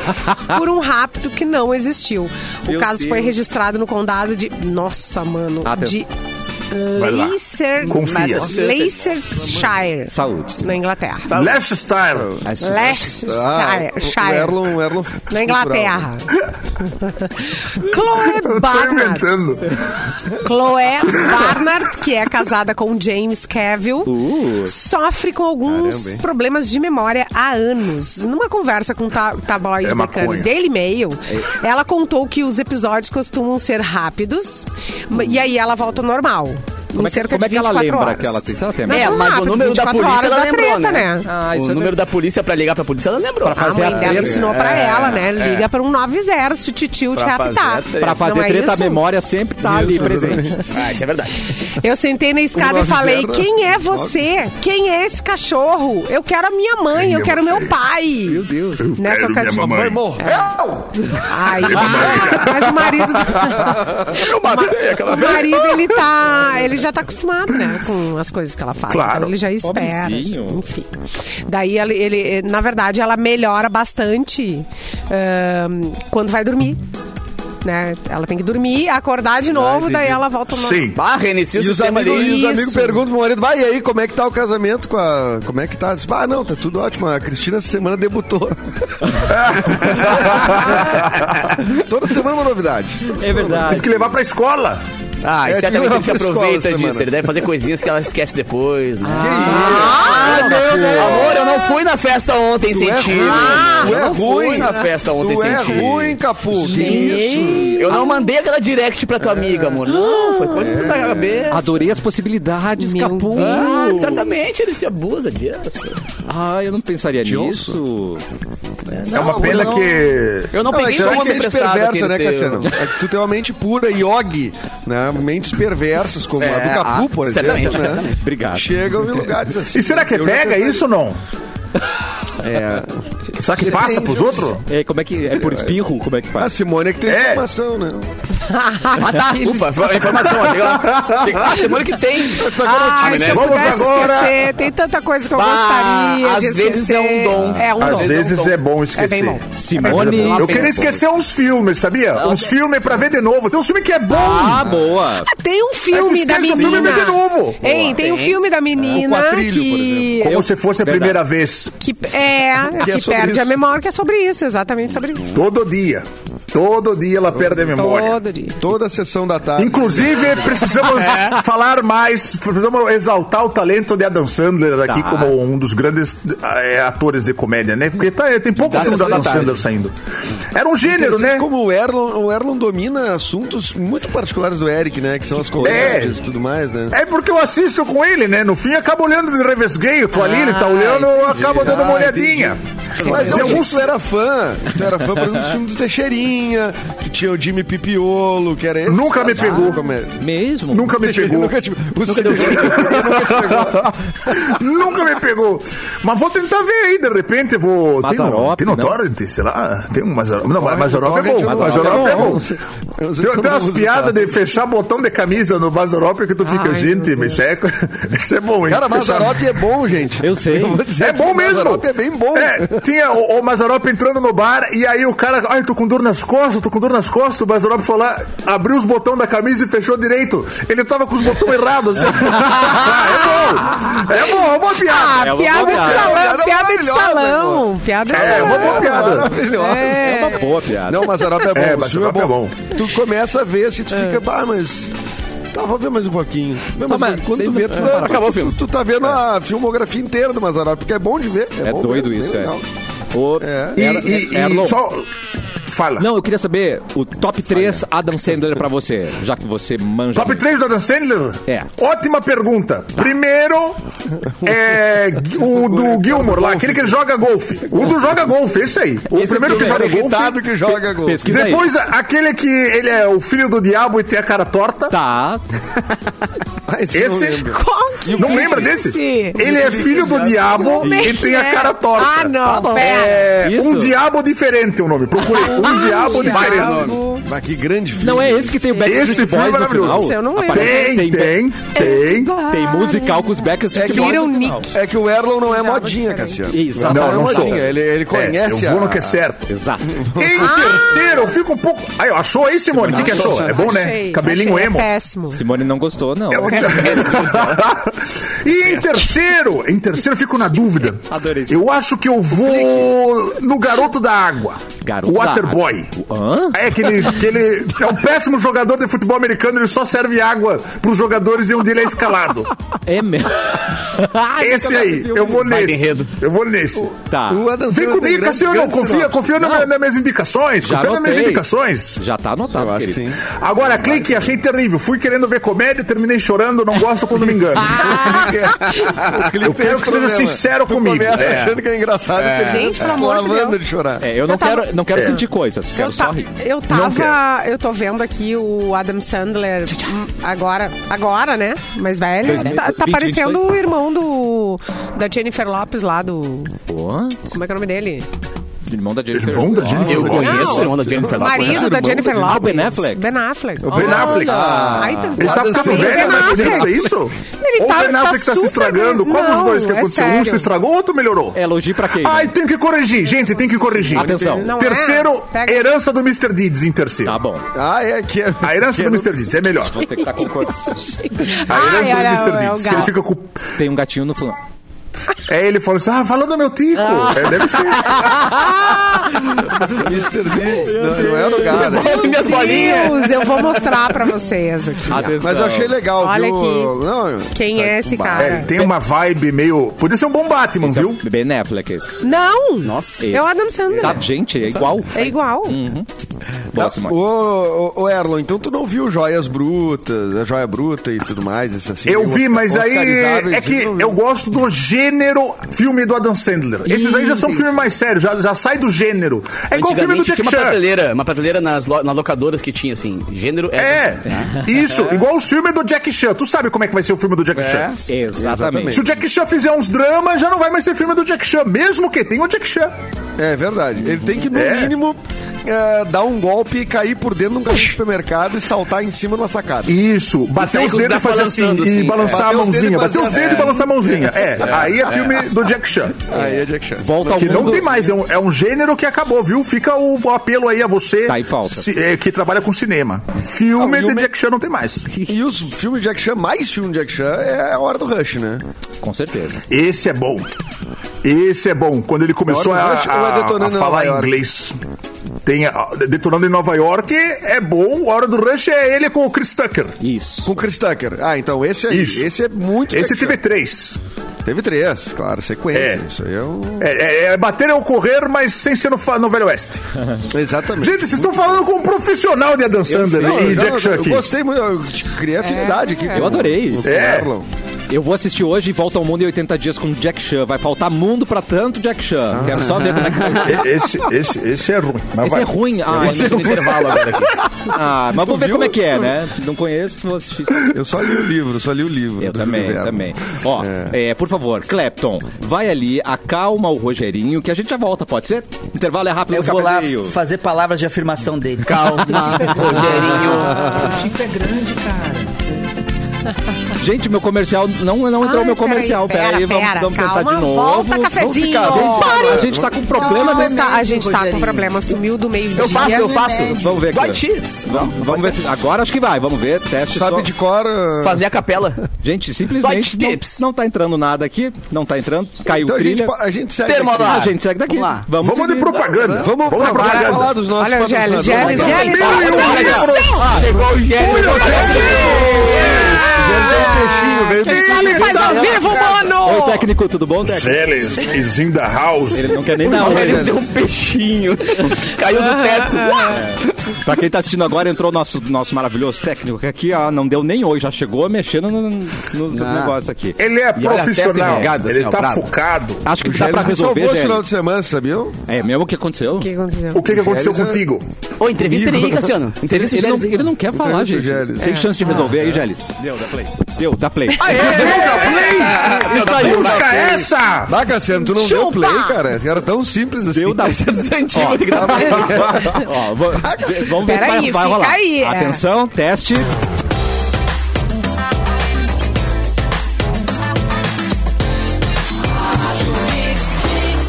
por um rapto que não existiu. O Meu caso foi Deus. registrado no condado de. Nossa, mano. Atenção. De. Leicester, Confia. Leicestershire, Saúde. na Inglaterra. Leicestershire. Leicestershire, Ah, Erlon, na Inglaterra. Chloe Barnard. Chloe Barnard, que é casada com James Cavill, Uh. sofre com alguns Caramba, problemas de memória há anos. Numa conversa com o ta tabloide É maconha. Daily Mail, ela contou que os episódios costumam ser rápidos e aí ela volta ao normal. Como é que- cerca como é que ela 24 lembra horas. que ela tem? Se ela tem É, mas o número da 24 polícia ela da lembrou, treta, né? Ah, isso o é número da polícia pra ligar pra polícia ela lembrou. A mãe dela ensinou pra É, ela, né? é. Liga pra um 90 se o titio te Pra fazer raptar. a treta. Pra fazer é treta, a memória sempre tá ali presente. Ah, isso é verdade. Eu sentei na escada Um e falei: quem é você? Quem é esse cachorro? Eu quero a minha mãe, Quem eu é quero meu pai. Meu Deus. Nessa minha ocasião. mamãe. Mãe morreu! Aí, mas o marido. O marido, ele tá. Ele já tá acostumado, né? Com as coisas que ela faz. Claro. Então ele já espera. Pobrezinho. Enfim. Daí ele, ele- na verdade, ela melhora bastante quando vai dormir. Né? Ela tem que dormir, acordar de novo, daí entendi. ela volta normal. Sim. Ah, reinicia o E os, amigos, e os amigos perguntam pro marido, vai, e aí, como é que tá o casamento com a... Como é que tá? Diz, ah, não, tá tudo ótimo. A Cristina essa semana debutou. Toda semana uma novidade. Toda É semana verdade. Tem que levar pra escola. Ah, É, e que certamente ele se aproveita essa disso. semana. Ele deve fazer coisinhas que ela esquece depois, né? Ah, meu Deus! Amor, eu não fui na festa ontem, Tu é Ah, eu é não ruim. fui na festa ontem, Tu é senti. ruim, Capu. Que isso? Eu não mandei aquela direct pra tua amiga, amor. Não, foi coisa da tua cabeça. Adorei as possibilidades, Meu Capu. Ah, certamente ele se abusa disso. Ah, eu não pensaria nisso. É uma pena não. que. Eu não Não, é peguei que tu é uma mente perversa, que né. Cassiano? É que tu tem uma mente pura, yogi, né? Mentes perversas, como a do É, Capu, ah, por exemplo, certamente, né? certamente. Obrigado. Chegam em lugares assim. E será que já pega isso ou não? É. Será que passa pros outros? É, como é que é por espirro? Como é que A faz? Simone é que tem É. informação, né? Ah, tá. Ufa, a informação. Ah, semana que tem. Ai, se eu Vamos agora. esquecer, tem tanta coisa que eu Bah, gostaria de às vezes é um dom. É um Às dom. vezes é bom É esquecer. bem bom. Simone. Eu queria esquecer uns filmes, sabia? Uns filmes pra ver de novo. Tem uns filmes que é bom. Ah, boa. Tem um filme É que da esquece o menina. filme e vê de novo. Ei, tem um filme da menina O Quatrilho, que... Como se fosse a Verdade. primeira vez. Que, é, Que que, é sobre isso. a memória, que é sobre isso, exatamente sobre isso. Todo dia. Todo dia ela perde a memória. Todo dia. Toda a sessão da tarde. Inclusive, precisamos falar mais, precisamos exaltar o talento de Adam Sandler aqui Tá. como um dos grandes eh, atores de comédia, né? Porque tá, tem pouco filme do Adam. Sandler saindo. Era um gênero, Assim né? como o Erlon, o Erlon domina assuntos muito particulares do Eric, né? Que são as comédias e tudo mais, né? É porque eu assisto com ele, né? No fim, acabo olhando de revesgueio. Tô ali, ele tá olhando, eu acabo dando uma Ah, olhadinha. Mas eu alguns- tu era fã. Tu era fã, por exemplo, dos filmes do Que tinha o Jimmy Pipiolo, que era esse. Nunca me pegou. como é? Mesmo? Nunca me pegou. Nunca te, o Cine- nunca pegou. Nunca me pegou. Mas vou tentar ver aí, de repente vou. Tem no, tem no? Torrent, sei lá. Tem um Mazzaropi. Não, mas Mazzaropi é Torrent bom. eu Mazzaropi é eu bom. eu Tem, tem umas piadas de fechar botão de camisa no Mazzaropi que tu fica, Ai, gente, mas isso é, isso é bom, hein? Cara, Mazzaropi é bom, gente. Eu sei. dizer É bom o mesmo. Mazzaropi é bem bom. É, tinha o, o entrando no bar e aí o cara, ai, tô com dor nas costas, tô com dor nas costas. O Mazzaropi foi lá, abriu os botões da camisa e fechou direito. Ele tava com os botões errados. assim. é bom. É bom, é uma boa piada. Ah, É uma piada boa de salão, Piada piada de salão. Piada de É, salão. uma boa piada. Maravilhosa. É uma boa piada. Não, Mazzaropi é bom. É, o filme Mazzaropi é bom. Tu começa a ver se tu fica, ah, mas. Tá, vou ver mais um pouquinho. Vê mais mas. Quando tu vê, tu, é, tu- acabou o tu- filme. Tu, tá vendo a filmografia inteira do Mazzaropi, porque é bom de ver. É, É bom doido mesmo, isso, é. O, É. E, Era- e- e só. Fala. Não, eu queria saber o top 3 Adam Sandler pra você, já que você manja. Top muito. 3 do Adam Sandler? É. Ótima pergunta. Primeiro, é o do Gilmore lá, aquele que joga golfe. O do joga golfe, esse aí. O Esse primeiro que filme joga é golfe. Que joga gol. Pesquisa aí. Depois, aquele que ele é o filho do diabo e tem a cara torta. Tá. Ah, esse eu não Esse- lembro. Qual que Não é lembra desse? esse? Ele é filho do diabo é e tem a é? cara torta. Ah, não, pera. É, Isso. um diabo diferente o nome. Procurei. Um diabo Ah, diferente. Diabo Ah, que grande filme. Não é esse que tem o Backstreet Esse filme é Boys no maravilhoso. final? Esse eu não lembro. Aparece- Tem, tem, tem. Tem musical com os Backstreet É que Boys. É que o Erlon não é modinha, diferente. Cassiano. Isso, não, não, é modinha. Ele, ele conhece É, eu vou a- no que é certo. Exato. Em terceiro, eu fico um pouco. Aí, achou aí, Simone? O que, que achou? É bom, né? Achei, Cabelinho achei, emo. É péssimo. Simone não gostou, não. e em terceiro, em terceiro eu fico na dúvida. Adorei. Eu acho que eu vou no Garoto da Água. Garoto Waterboy. Hã? É aquele, aquele. É um péssimo jogador de futebol americano, ele só serve água pros jogadores e um dele é escalado. É mesmo. Ai, Esse aí, eu vou nesse. enredo. Eu vou nesse. Tá. Vem comigo, Cassiano. Confia, confia meu- nas minhas indicações. Já confia nas minhas indicações. Já tá anotado, Eu acho que querido. sim. Agora, clique, achei terrível. Fui querendo ver comédia, terminei chorando, não gosto quando me engano. O clipe Eu quero que seja sincero tu comigo. começa É. achando que é engraçado termina Gente, pelo amor de Deus. de chorar. É, eu não Eu tava- quero, não quero sentir coisas, quero Eu, só rir. eu tava. Eu tô vendo aqui o Adam Sandler hum, agora, agora, né? Mais velho. 2000, Tá, tá 20, parecendo 22. o irmão do. Da Jennifer Lopes lá do. Pô, Como é que é o nome dele? Irmão da Jennifer. Irmão da Jennifer Eu Lopez. conheço o irmão da Jennifer Lopez. Marido da Jennifer Ah, o. Ben Affleck. Ben Affleck. O Ben Affleck. Tá- Ele tá ficando velho, né? É isso? Ele tá- o Ben tá Affleck tá se super estragando? Qual dos dois que é aconteceu? Um se estragou, outro melhorou. É elogio pra quem? Ai, tem que corrigir. Gente, tem que corrigir. Atenção. É? Terceiro, herança do Mr. Deeds em terceiro. Tá bom. Ah, é que é. A herança que do é Mr. Deeds é melhor. Vou ter que estar concordando. A herança do Mr. é Deeds. Que ele fica com. Tem um gatinho no fundo. É ele falando assim: ah, falando meu tico. É, deve ser. Mr. Deeds. Não, não é no cara. Bota minhas bolinhas. Deus, eu vou mostrar pra vocês aqui. Atenção. Mas eu achei legal, Olha viu? aqui. Não, Quem tá é esse cara? É, ele tem uma vibe meio. Podia ser um bom Batman, viu? Ben Affleck esse. Não! Nossa. É o Adam Sandler. Tá, gente, é igual. É igual. Boa, Simone. ô, ô, ô, Erlon, então tu não viu Joias Brutas, a Joia Bruta e tudo mais, esse assim? Eu vi, mas aí é que eu gosto do gênero filme do Adam Sandler. Esses aí já são filmes mais sérios, já, já sai do gênero. É igual o filme do Jack tinha uma Chan. prateleira, uma prateleira nas, lo- nas locadoras que tinha, assim, gênero... É, isso, igual os filmes do Jack Chan. Tu sabe como é que vai ser o filme do Jack Chan. Exatamente. Se o Jack Chan fizer uns dramas, já não vai mais ser filme do Jack Chan, mesmo que tenha o Jack Chan. É verdade. Ele tem que, no É. mínimo, é, dar um golpe e cair por dentro de um carrinho de supermercado e saltar em cima de uma sacada. Isso, bater sair os com os dedos e fazer assim, e assim. balançar Bater a mãozinha. Bater os dedos e balançar a mãozinha. É, aí é filme do Jack Chan. Aí é Jack Chan. Volta ao Que não tem mais, é um, é um gênero que acabou, viu? Fica o, o apelo aí a você Tá em falta. se- é, que trabalha com cinema. Filme Ah, de Jack Chan não tem mais. E os filmes de Jack Chan, mais filme de Jack Chan, é a hora do Rush, né? Com certeza. Esse é bom. Esse é bom. Quando ele começou a, do Rush ou é a- a em falar inglês. Tem a- Detonando em Nova York é bom. A Hora do Rush é ele com o Chris Tucker. Isso. Com Chris Tucker. Ah, então esse aí. Isso. Esse é muito Esse Jack teve três. Teve três, claro, sequência. É. Isso aí é um... É, é- é bater ou correr, mas sem ser no, no Velho Oeste. Exatamente. Gente, vocês estão falando com um profissional de Adam Sandler e Jack Chan eu gostei muito, eu criei afinidade aqui. Eu adorei. Com o É. Erlon. Eu vou assistir hoje e Volta ao Mundo em 80 Dias com Jack Chan. Vai faltar mundo pra tanto Jack Chan. Quero só ver como é que vai ser. Esse, esse, esse é ruim. Mas Esse vai. é ruim. Ah, Esse é no intervalo agora aqui. ah mas vou ver viu? como é que é, né? Não conheço, vou assistir. Eu só li o livro, só li o livro. Eu também, Verne. também. Ó, é, por favor, Clapton, vai ali, acalma o Rogerinho, que a gente já volta, pode ser? Intervalo é rápido, Eu vou lá fazer palavras de afirmação dele. Calma, Rogerinho. O tipo é grande, cara. Gente, meu comercial, não, não entrou Ai, meu comercial. peraí, Pera aí, pera, vamos, vamos tentar de novo. volta, Vamos cafezinho. ficar, vamos falar. A gente tá com problema a gente tá, a gente tá com problema, sumiu do meio-dia. Eu faço, eu faço. Vamos ver aqui. White chips. Vamos, vamos ver se... Agora acho que vai, vamos ver. Teste Sabe só. de cor... uh, Fazer a capela. Gente, simplesmente não, tips. não tá entrando nada aqui. Não tá entrando. Caiu Então a gente, trilha. a gente segue Termolar. aqui. Ah, a gente segue daqui. Vamos lá. Vamos, Vamos de propaganda. Vamos, Vamos de agora propaganda. falar dos nossos Olha o Gélis, patrocinadores. Gélis, Gélis. Chegou o Gélis. Gélis é um peixinho, veio do Ele faz ao vivo, mano! Oi, técnico, tudo bom, técnico? Celes is in the house. Ele não quer nem dar Não, oi. ele- Deu um peixinho. Caiu do teto. Pra quem tá assistindo agora, entrou o nosso, nosso maravilhoso técnico que aqui, ó, não deu nem oi, já chegou mexendo no, no Ah. negócio aqui. Ele é E profissional. enrugada, Ele assim, ó, tá bravo. focado. Acho que O dá pra resolver, salvou esse final de semana, sabiam? É mesmo o que aconteceu? O que aconteceu? O que, que aconteceu Gélis é- contigo? Ô, entrevista ele aí, Cassiano. Entrevista Ele não, ele não quer falar, gente. o Gélis. Tem chance de resolver aí, Gélis? Deu, dá play. Deu, dá play. Isso aí, busca essa! Ah, Cassiano, tu não deu play, cara. Era tão simples assim. Deu, dá Esse é dar pra ele. Ó, vou- Vamos ver se Peraí, vai, vai fica rolar. aí, é. Atenção, teste.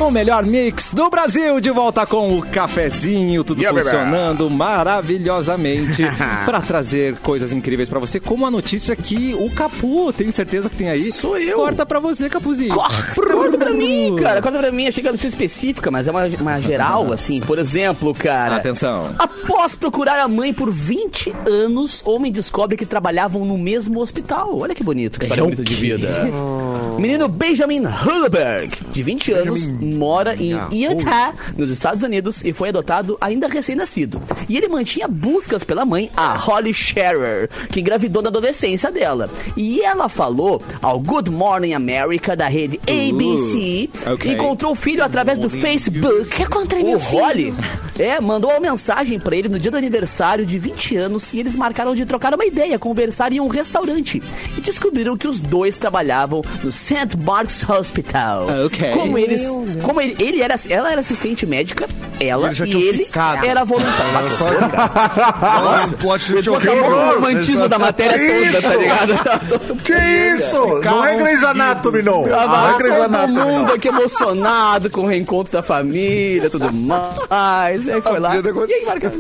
O melhor mix do Brasil, de volta com o cafezinho, tudo Yeah, baby. funcionando maravilhosamente para trazer coisas incríveis para você, como a notícia que o Capu, tenho certeza que tem aí. Sou eu. Corta para você, Capuzinho. Corta pra mim, cara. Corta pra mim. Achei que era notícia específica, mas é uma, uma geral, assim. Por exemplo, cara. Atenção. Após procurar a mãe por 20 anos, homem descobre que trabalhavam no mesmo hospital. Olha que bonito, que história bonita de vida. Menino Benjamin Hulberg, de 20 anos, mora em Utah, nos Estados Unidos, e foi adotado ainda recém-nascido. E ele mantinha buscas pela mãe, a Holly Scherer, que engravidou na adolescência dela. E ela falou ao Good Morning America da rede ABC, ok. encontrou o filho através do Facebook. Encontrei o meu filho. Holly é, mandou uma mensagem pra ele no dia do aniversário de 20 anos e eles marcaram de trocar uma ideia, conversar em um restaurante. E descobriram que os dois trabalhavam no St. Mark's Hospital. Ok. Como eles. Como ele, ele era, ela era assistente médica, ela Eles já e ele ficado. era voluntário. Nossa, plot Acabou horrível. o romantismo da matéria Que toda, tá ligado? Que isso? Não é Grey's Anatomy, não. Não é Ah, Grey's todo mundo não. aqui emocionado com o reencontro da família, tudo mais. Aí foi lá. E aí, marca-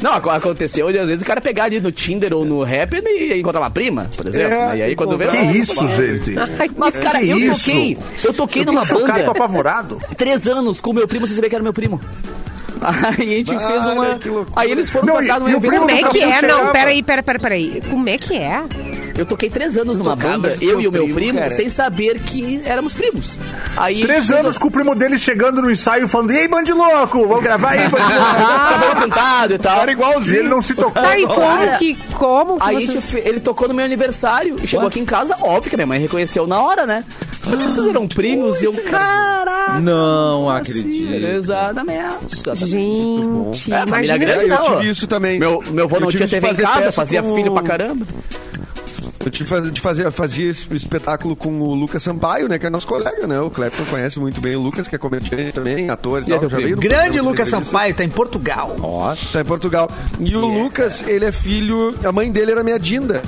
Não, ac- aconteceu de às vezes o cara pegar ali no Tinder ou no Rapper e encontrar uma prima, por exemplo. É, e aí quando vê. Que isso, gente? Mas, cara, eu isso? toquei. Eu toquei numa tô banda apavorado. três anos com o meu primo sem saber que era meu primo. Aí a gente fez uma. Aí eles foram Não, e- num e evento. Como é que é? cheirava. Não, peraí, peraí, peraí, peraí. Como é que é? Eu toquei três anos numa Tocava banda, eu e o meu primo, primo, sem saber que éramos primos. Aí Três anos com o primo dele chegando no ensaio falando: Ei, bande louco, vamos gravar aí, bande louco. cabelo pintado e tal. Era igualzinho. ele não se tocou. Tá, e como Cara, que. Como que Aí a você... ele tocou no meu aniversário e chegou aqui em casa, óbvio que minha mãe reconheceu na hora, né? Sabia que vocês eram primos e eu, caraca. Não assim, acredito. Exatamente. exatamente. Gente, É, a família imagina grande, eu não. tive isso também. Meu, meu avô não tinha TV em casa, fazia com- filho pra caramba. Eu tive faz- de fazer, fazia esse espetáculo com o Lucas Sampaio, né? Que é nosso colega, né? O Clepton conhece muito bem o Lucas, que é comediante também, ator e tal. Já veio Grande Lucas. Sampaio, tá em Portugal. Tá em Portugal. E o Lucas, ele é filho. A mãe dele era minha Dinda.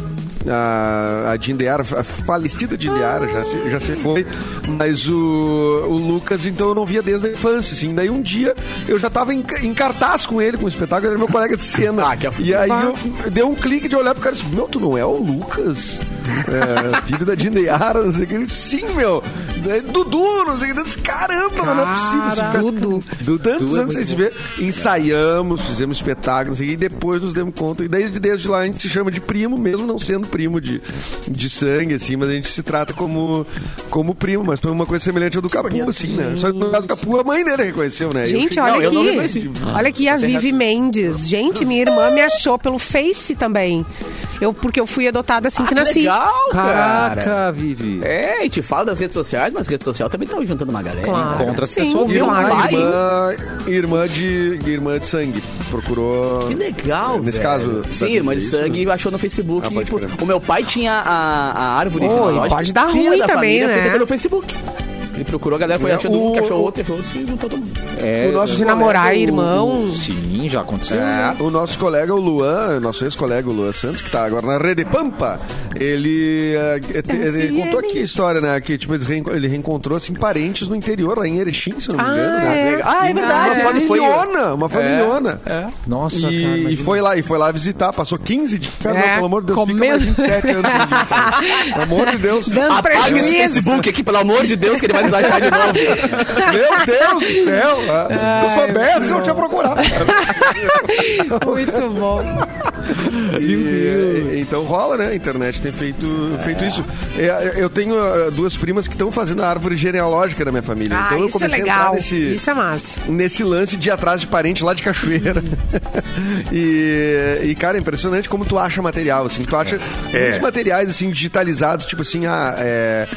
A, a Dindeara, a falecida Dindeara, já se, já se foi. Mas o, o Lucas, então, eu não via desde a infância, assim. Daí um dia eu já tava em, em cartaz com ele, com o espetáculo, ele era meu colega de cena. Ah, que e aí eu dei um clique de olhar pro cara e disse: Meu, tu não é o Lucas? É, filho da Dindeara, não sei o que. Sim, meu. Daí, Dudu, não sei o que. Caramba, mas não é possível. esse cara- Dudu. do tantos Dudu é anos sem se ver, ensaiamos, fizemos espetáculos e depois nos demos conta. E desde, desde lá a gente se chama de primo, mesmo não sendo primo de, de sangue, assim, mas a gente se trata como, como primo. Mas foi uma coisa semelhante ao do Capu, assim, né? Só que no caso do Capu, a mãe dele reconheceu, né? Gente, Eu olha Não, eu não aqui. Olha aqui a Vivi Mendes. Gente, minha irmã me achou pelo Face também. Eu, porque eu fui adotada assim que Ah, nasci. legal, cara. Caraca, Vivi. É, a gente fala das redes sociais, mas rede social também tá juntando uma galera. Claro. Encontra as Sim, pessoas? Irmã, irmã, irmã, de, irmã de sangue. Procurou. Que legal, Nesse velho. caso, Sim, irmã de isso? sangue achou no Facebook. Ah, crer. o meu pai tinha a, a árvore genealógica pode dar ruim da também, família né? pelo Facebook. Ele procurou, a galera foi É, achando um, o- que achou outro, achou outro e juntou todo mundo. É, O nosso De namorar o- irmão. Sim, já aconteceu. É, o nosso colega, o Luan, nosso ex-colega, o Luan Santos, que tá agora na Rede Pampa, ele, eh, te- ele contou aqui a história, né? Que tipo, ele, reenco- ele reencontrou assim, parentes no interior, lá em Erechim, se eu não me Ah, engano, né? é. Ah, é verdade. Uma foi- familhona, uma familhona. Nossa, E, cara, e foi lá, e foi lá visitar, passou 15 dias. Cara, É, não, pelo amor de Deus, fica comendo. mais 27 anos. Pelo amor de Deus. Dando Apaga esse. Facebook aqui, pelo amor de Deus, que ele vai nos achar de novo. Meu Deus do céu. ah, Se eu soubesse, eu tinha procurado. Muito bom. E, então rola, né? A internet tem feito, feito isso. É, eu tenho ah, duas primas que estão fazendo a árvore genealógica da minha família. Ah, então eu isso é comecei a entrar legal. nesse, Isso é massa. nesse lance de atrás de parente lá de Cachoeira. e, e, cara, é impressionante como tu acha material, assim. Tu acha muitos materiais, assim, digitalizados, tipo assim, ah, é,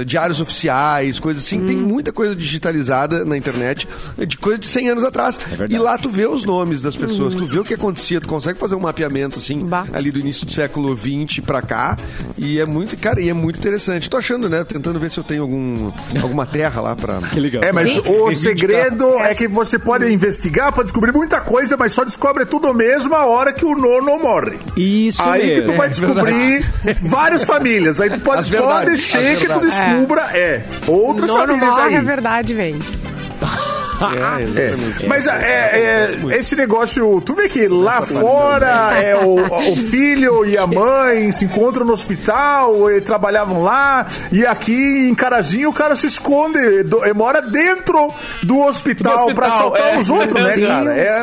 é, diários oficiais, coisas assim. Tem muita coisa digitalizada na internet de coisa de 100 anos atrás. verdade. e lá tu vê os nomes das pessoas, tu vê o que acontecia, tu consegue fazer um mapeamento assim, Bah. ali do início do século 20 pra cá. E é muito, cara, e é muito interessante. Tô achando, né? Tentando ver se eu tenho algum, alguma terra lá pra. Que legal. É, mas Sim. o segredo é que você pode investigar pra descobrir muita coisa, mas só descobre tudo mesmo a hora que o nono morre. Isso Aí que mesmo. tu vai É descobrir várias famílias. Aí tu pode, pode ser que tu descubra, é, outras Nono famílias morre, aí. a verdade vem. É, É, mas é, é, esse negócio, tu vê que lá fora é o, o filho e a mãe se encontram no hospital, e trabalhavam lá, e aqui em Carazinho o cara se esconde, do- e mora dentro do hospital, Do pra hospital, assaltar é. os outros, né, cara? É,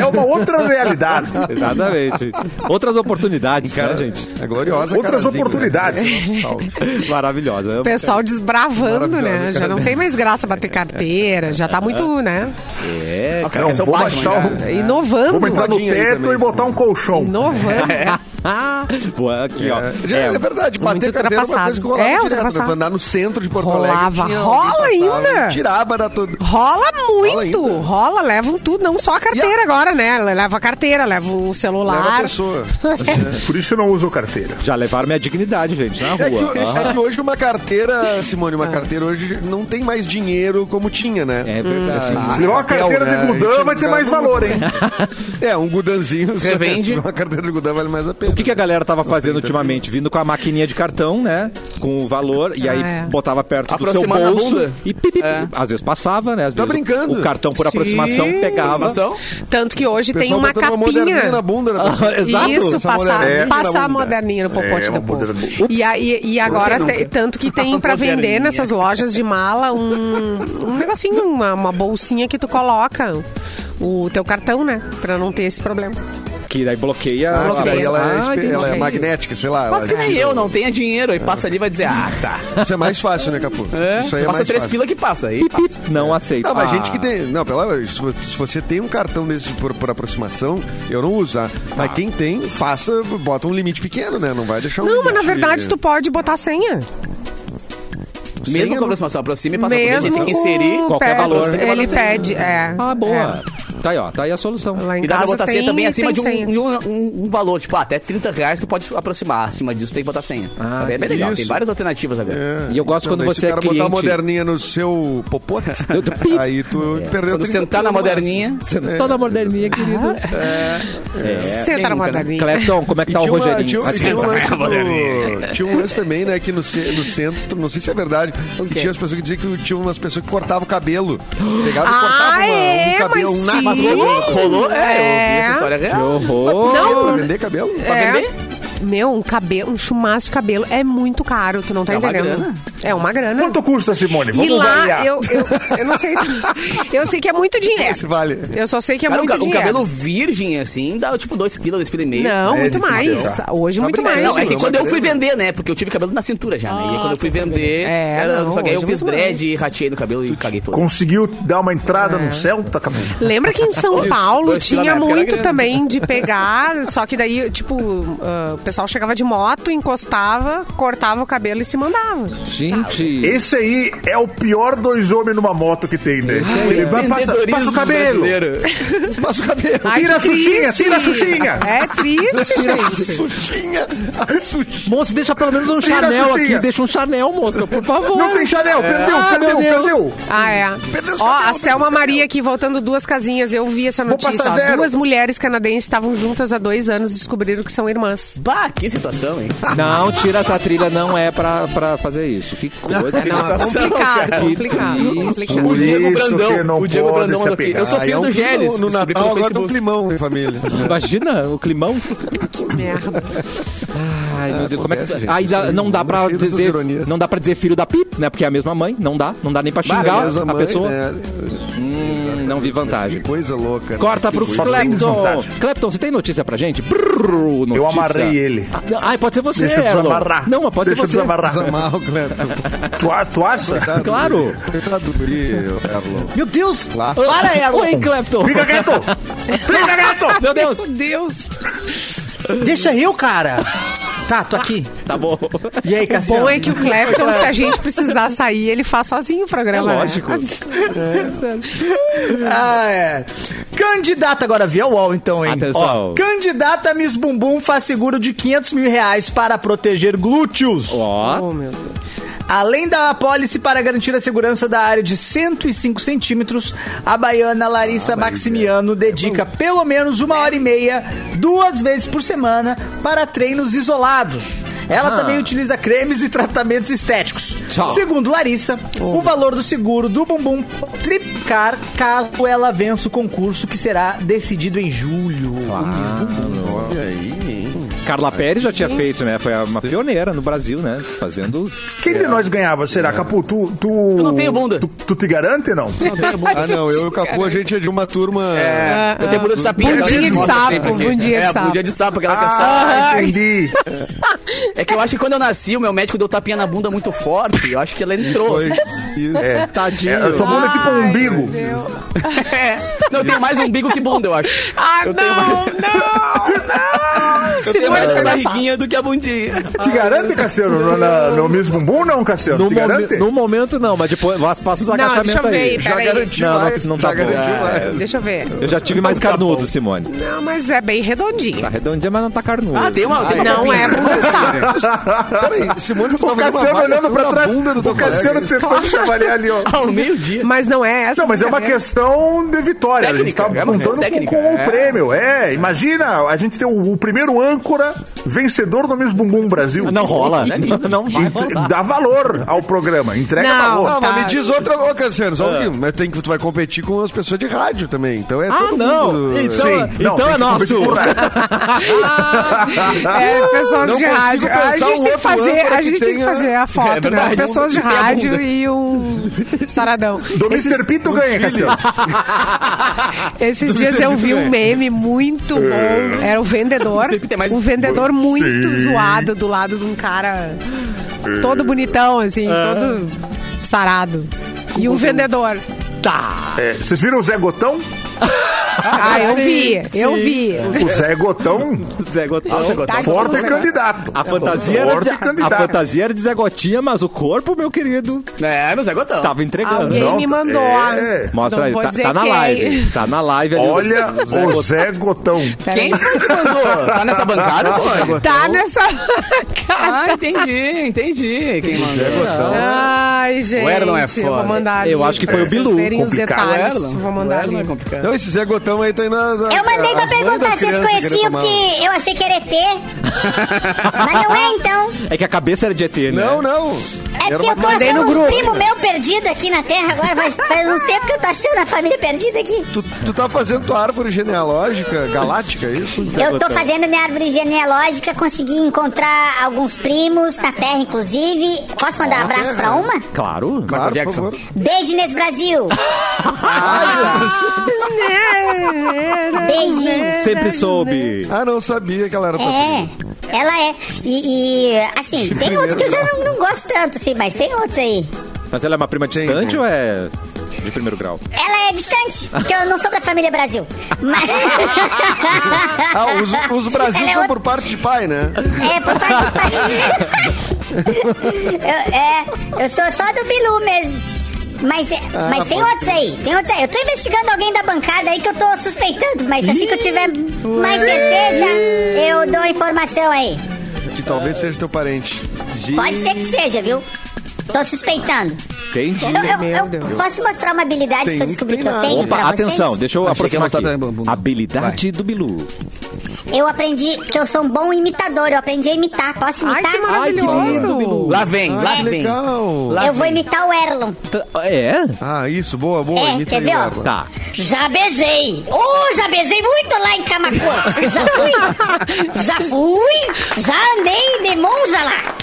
é uma outra realidade. Exatamente. Outras oportunidades, Cara, né, gente? é gloriosa. Outras Carazinho, oportunidades. Né? Maravilhosa. O pessoal desbravando, né? Já não tem mais graça bater carteira, já tá muito, né? É, cara, Não, é vou baixar o... Inovando. Vamos entrar no teto e botar um colchão. Inovando. Ah, boa, aqui, ó. É, já é, verdade, bater carteira é uma coisa que rolava É, direto, né? Andar no centro de Porto Rolava. Alegre. tinha Rola ainda? Tirava da todo. Rola muito, Rola ainda? rola, levam tudo, não só a carteira a- agora, né? Leva a carteira, leva o Leva a celular. pessoa. Por isso eu não uso carteira. Já levaram minha dignidade, gente, na É que, rua. Ah, é que hoje uma carteira, Simone, uma carteira hoje não tem mais dinheiro como tinha, né? É verdade. Se levar uma carteira de A Gudan, vai ter mais valor, hein? É, um gudanzinho. se Revende. Uma carteira de Gudan vale mais a pena. O que, que a galera tava fazendo ultimamente? Vindo com a maquininha de cartão, né? Com o valor, e aí Ah, é. botava perto do seu bolso bunda. e pi, pi, pi. É. Às vezes passava, né? Às Tá vezes o- brincando? O, cartão por Sim. aproximação pegava. Aproximação? Tanto que hoje tem uma botando moderninha capinha. na bunda, né? Ah, Exato. Isso, Essa passar, moderninha na passar a bunda. moderninha no popote É, do uma povo. moderninha. E, aí, e agora, Nunca. tem- tanto que tem pra vender Moderninha. nessas lojas de mala um, um negocinho, uma, uma bolsinha que tu coloca o teu cartão, né? Pra não ter esse problema. Que daí bloqueia. Ah, Bloqueia. daí ela é, Ah, ela é magnética, sei lá. Quase que nem eu, não tenha dinheiro. Aí passa ali e vai dizer, ah, tá. Isso é mais fácil, né, Capu? É, Isso aí é passa mais três fácil. pila que passa. Aí passa. Não aceito. Não, mas Ah. gente que tem. Não, pelo amor, se vo- se você tem um cartão desse por, por aproximação, eu não uso. ah. Mas quem tem, faça, bota um limite pequeno, né? Não vai deixar um Não, mas na verdade tu pode botar senha. Senha Mesmo com a aproximação, aproxima e passa por Mesmo dentro. Tem que inserir. qualquer valor. Ele pede, é. Ah, boa. Tá aí, ó. Tá aí a solução. Lá em E dá pra botar tem, senha também acima tem de um, um, um- um valor. Tipo, ah, até 30 reais tu pode aproximar. Acima disso tem que botar senha. Ah, é bem legal. Tem isso. várias alternativas agora. É. E eu gosto quando você se o é cara botar cliente. a moderninha no seu popote, aí tu perdeu Quando 30 sentar na moderninha. Sentou na moderninha, querido. Senta na nunca, né? moderninha. Clepton, como é que E tá o tinha, uma, Rogerinho? tinha, tinha um lance também, né, que no, ce- no centro, não sei se é verdade, tinha as pessoas que diziam que tinha umas pessoas que cortavam o cabelo. Pegavam e Ah, cortavam uma- é, um cabelo, um nabo de cabelo. Rolou? É, eu É. vi essa história Que real. horror. Não, Pra vender cabelo? Pra É. vender? Meu, um cabelo, um chumaço de cabelo é muito caro, tu não tá É uma entendendo? grana. É uma grana. Quanto custa, Simone? Vamos e lá, eu, eu, eu não sei. Eu sei que é muito dinheiro. Esse vale. Eu só sei que é Cara, um, muito um dinheiro. cabelo virgem, assim, dá tipo 2 pila, 2 pila e meio. Não, É muito mais. achar. Hoje, Tá muito mais. Não, é que Não, quando eu fui beleza. vender, né? Porque eu tive cabelo na cintura já, né? E aí quando eu fui vender, É, era, não, só que aí eu hoje fiz dread e ratei no cabelo e caguei todo. Conseguiu dar uma entrada É. no Celta, cabelo? Lembra que em São Paulo Dois tinha muito também de pegar, só que daí, tipo, ah, o pessoal chegava de moto, encostava, cortava o cabelo e se mandava. Gente. Esse aí é o pior dois homens numa moto que tem, né? Ele vai, passa, passa o cabelo. Passa o cabelo. Ai, Tira a Xuxinha, tira a Xuxinha. É triste, gente. Suxinha. A suxinha. Moço, deixa pelo menos um Tira a Chanel Xuxinha. aqui. Deixa um Chanel, moço, por favor. Não tem Chanel, perdeu, Ah, perdeu, perdeu. Ah, é. Perdeu os Ó, cabelos, a Selma Maria aqui, voltando duas casinhas, eu vi essa Vou notícia. passar ó. zero. Duas mulheres canadenses estavam juntas há dois anos e descobriram que são irmãs. Bah, que situação, hein? Não, tira essa trilha, não é pra, pra fazer isso. Que coisa. Não, é complicado, Que complicado, triste. complicado. Por Diego isso Brandão, que não o Diego Brandão mandou aqui. apegar. Eu sou filho é um do Gélis. No descobri Natal agora tem um Facebook. climão em família. Imagina o climão. Que merda. Ai, meu Deus, como é que. gente, Aí dá- não dá pra dizer. Não dá pra dizer filho da Pip, né? Porque é a mesma mãe. Não dá. Não dá nem pra xingar a mãe, pessoa. né? Hum, não vi vantagem. Que coisa louca. né? Corta Que pro coisa- Clepton. desvantagem. Clepton, você tem notícia pra gente? Brrr, notícia. Eu amarrei ele. Ah, Ai, pode ser você, Deixa eu Erlon. desamarrar. Não, mas pode Deixa eu ser você. desamarrar. Desamarra o Clepton. Tu, a- tu acha? Claro. do guri. Coitado do guri, Erlon. Meu Deus! Lá. Para, Erlon! Oi, Clepton. Fica quieto! Fica quieto! Meu Deus. Meu Deus. Deixa eu, cara! Tá, tô aqui. Tá bom. E aí, O Cassiano? bom é que o Clapton, se a gente precisar sair, ele faz sozinho o programa. É né? lógico. Ah, é. Candidata agora via UOL, então, hein? Atenção. Ó, candidata Miss Bumbum faz seguro de 500 mil reais para proteger glúteos. Ó, Oh, meu Deus. Além da apólice para garantir a segurança da área de 105 centímetros, a baiana Larissa Maximiano dedica pelo menos uma hora e meia, duas vezes por semana, para treinos isolados. Ela também utiliza cremes e tratamentos estéticos. Tchau. Segundo Larissa, o valor do seguro do bumbum triplicar caso ela vença o concurso que será decidido em julho. O Miss Bumbum. Olha aí? Carla Pérez já tinha feito, né? Foi uma pioneira no Brasil, né? Fazendo. Quem de nós ganhava, será, Capu? Tu, tu, Eu não tenho bunda. Tu, tu te garante, não? Ah, não, eu e o Capu, a gente é de uma turma... É, eu tenho bunda de sapinho. Bundinha de que sapo, bundinha de é, sapo. bundinha de sapo, aquela que é Ah, sapo. entendi. É que eu acho que quando eu nasci, o meu médico deu tapinha na bunda muito forte. Eu acho que ela entrou. Foi. Isso. É. Tadinho. É, tua bunda é tipo um umbigo. meu Deus. É. Não, eu tenho mais umbigo que bunda, eu acho. Ah, Eu não, tenho mais- não, não. Eu tenho mais essa barriguinha do que a bundinha. Te garante, Cassiano, no, na- no mesmo bumbum, não, Cassiano? No, Te garante? no momento não, mas depois faça os Não, agachamentos deixa eu ver, aí. Já aí. garantiu Não, não, mais. não já tá bom. É. mais. Deixa eu ver. Eu já tive mais carnudo, Simone. Não, mas é bem redondinho. Tá redondinha, mas não tá carnudo. Ah, tem uma. Tem uma Não é bunda. Peraí, Simone, O tá Cassiano olhando pra trás. da bunda do O Cassiano tentando chavalear ali, ó. Ao meio-dia. Mas não é essa. Não, mas é uma brincadeira. questão de vitória. a gente tá é contando com, com é. o prêmio. É, imagina a gente ter o, o primeiro âncora vencedor do Miss Bumbum Brasil. Não rola. Não, não vai. Dá valor ao programa. Entrega Não. valor. Ah, Tá. mas me diz outra, ô Cassiano, só um pouquinho. Mas tem que tu vai competir com as pessoas de rádio também. Então é Ah, todo não. mundo. Então, Sim, não, então é nosso. o É, pessoas Não de rádio. A gente tem que fazer, a gente tem que fazer a foto, É né? Pessoas de rádio e um saradão. Do Esses- Mr. Pito ganha, Cassiano. Esses dias eu vi um meme muito bom. Era o vendedor. Um vendedor muito Sim. zoado do lado de um cara todo bonitão, assim, todo sarado. E um vendedor. Tá. É, vocês viram o Zé Gotão? Ah, eu vi, eu vi. O Zé Gotão, Zé Gotão. Zé Gotão. Tá forte aqui, candidato. A fantasia, era Forte de, a candidato. fantasia era de Zé Gotinha, mas o corpo, meu querido, É, no Zé Gotão. tava entregando. Alguém Não, me mandou. é. Mostra Não aí, tá, tá na live. Tá na live ali. Olha o Zé Gotão. Peraí. Quem foi que mandou? Tá nessa bancada, Simone? Tá nessa cara. Ah, entendi, entendi. Quem mandou? Ai, gente. O Erlon é Eu foda. vou mandar. Eu ali acho que foi o Bilu. Complicado, detalhes. Erlon. Vou mandar O Erlon ali. é complicado. Não, esse Zé Gotão aí tá nas. Eu mandei pra perguntar se vocês conheciam, porque eu achei que era ET. Mas não é, então. É que a cabeça era de ET, né? Não, não. É porque eu tô achando no uns grupo. primos meus perdidos aqui na Terra agora. Faz, faz uns tempos que eu tô achando a família perdida aqui. Tu, tu tá fazendo tua árvore genealógica galáctica, é isso? Eu tô fazendo minha árvore genealógica, consegui encontrar alguns primos na Terra, inclusive. Posso mandar um abraço pra uma? Claro. Claro, por favor. Beijo nesse Brasil. Beijinho. Sempre soube. Ah, não sabia que ela era tua É, ela é. E, e, assim, tem outros que eu já não, não gosto tanto, sim, mas tem outros aí. Mas ela é uma prima distante ou é de primeiro grau? Ela é distante, porque eu não sou da família Brasil. Mas... Ah, os, os Brasil Ela é são outra- por parte de pai, né? É, por parte do pai. eu, é, eu sou só do Bilu mesmo. Mas, é- mas tem outros aí, tem outros aí. Eu tô investigando alguém da bancada aí que eu tô suspeitando, mas assim que eu tiver mais certeza, eu dou a informação aí. Que talvez seja teu parente. Pode ser que seja, viu? Tô suspeitando. Entendi. Eu, eu- eu posso mostrar uma habilidade Tem que eu que descobri que eu tenho Opa, pra atenção, vocês? deixa eu Achei aproximar aqui. Bumbum. Habilidade do Bilu. Eu aprendi que eu sou um bom imitador, eu aprendi a imitar. Posso Ai, imitar? que maravilhoso. Bilu. Lá vem, lá Que vem. legal. Lá eu vou vem. imitar o Erlon. É? Ah, isso, boa, boa. É, imita quer aí, ver, ó? Tá. Já beijei! Oh, já beijei muito lá em Camacuã! Já fui! Já fui! Já andei de monja lá!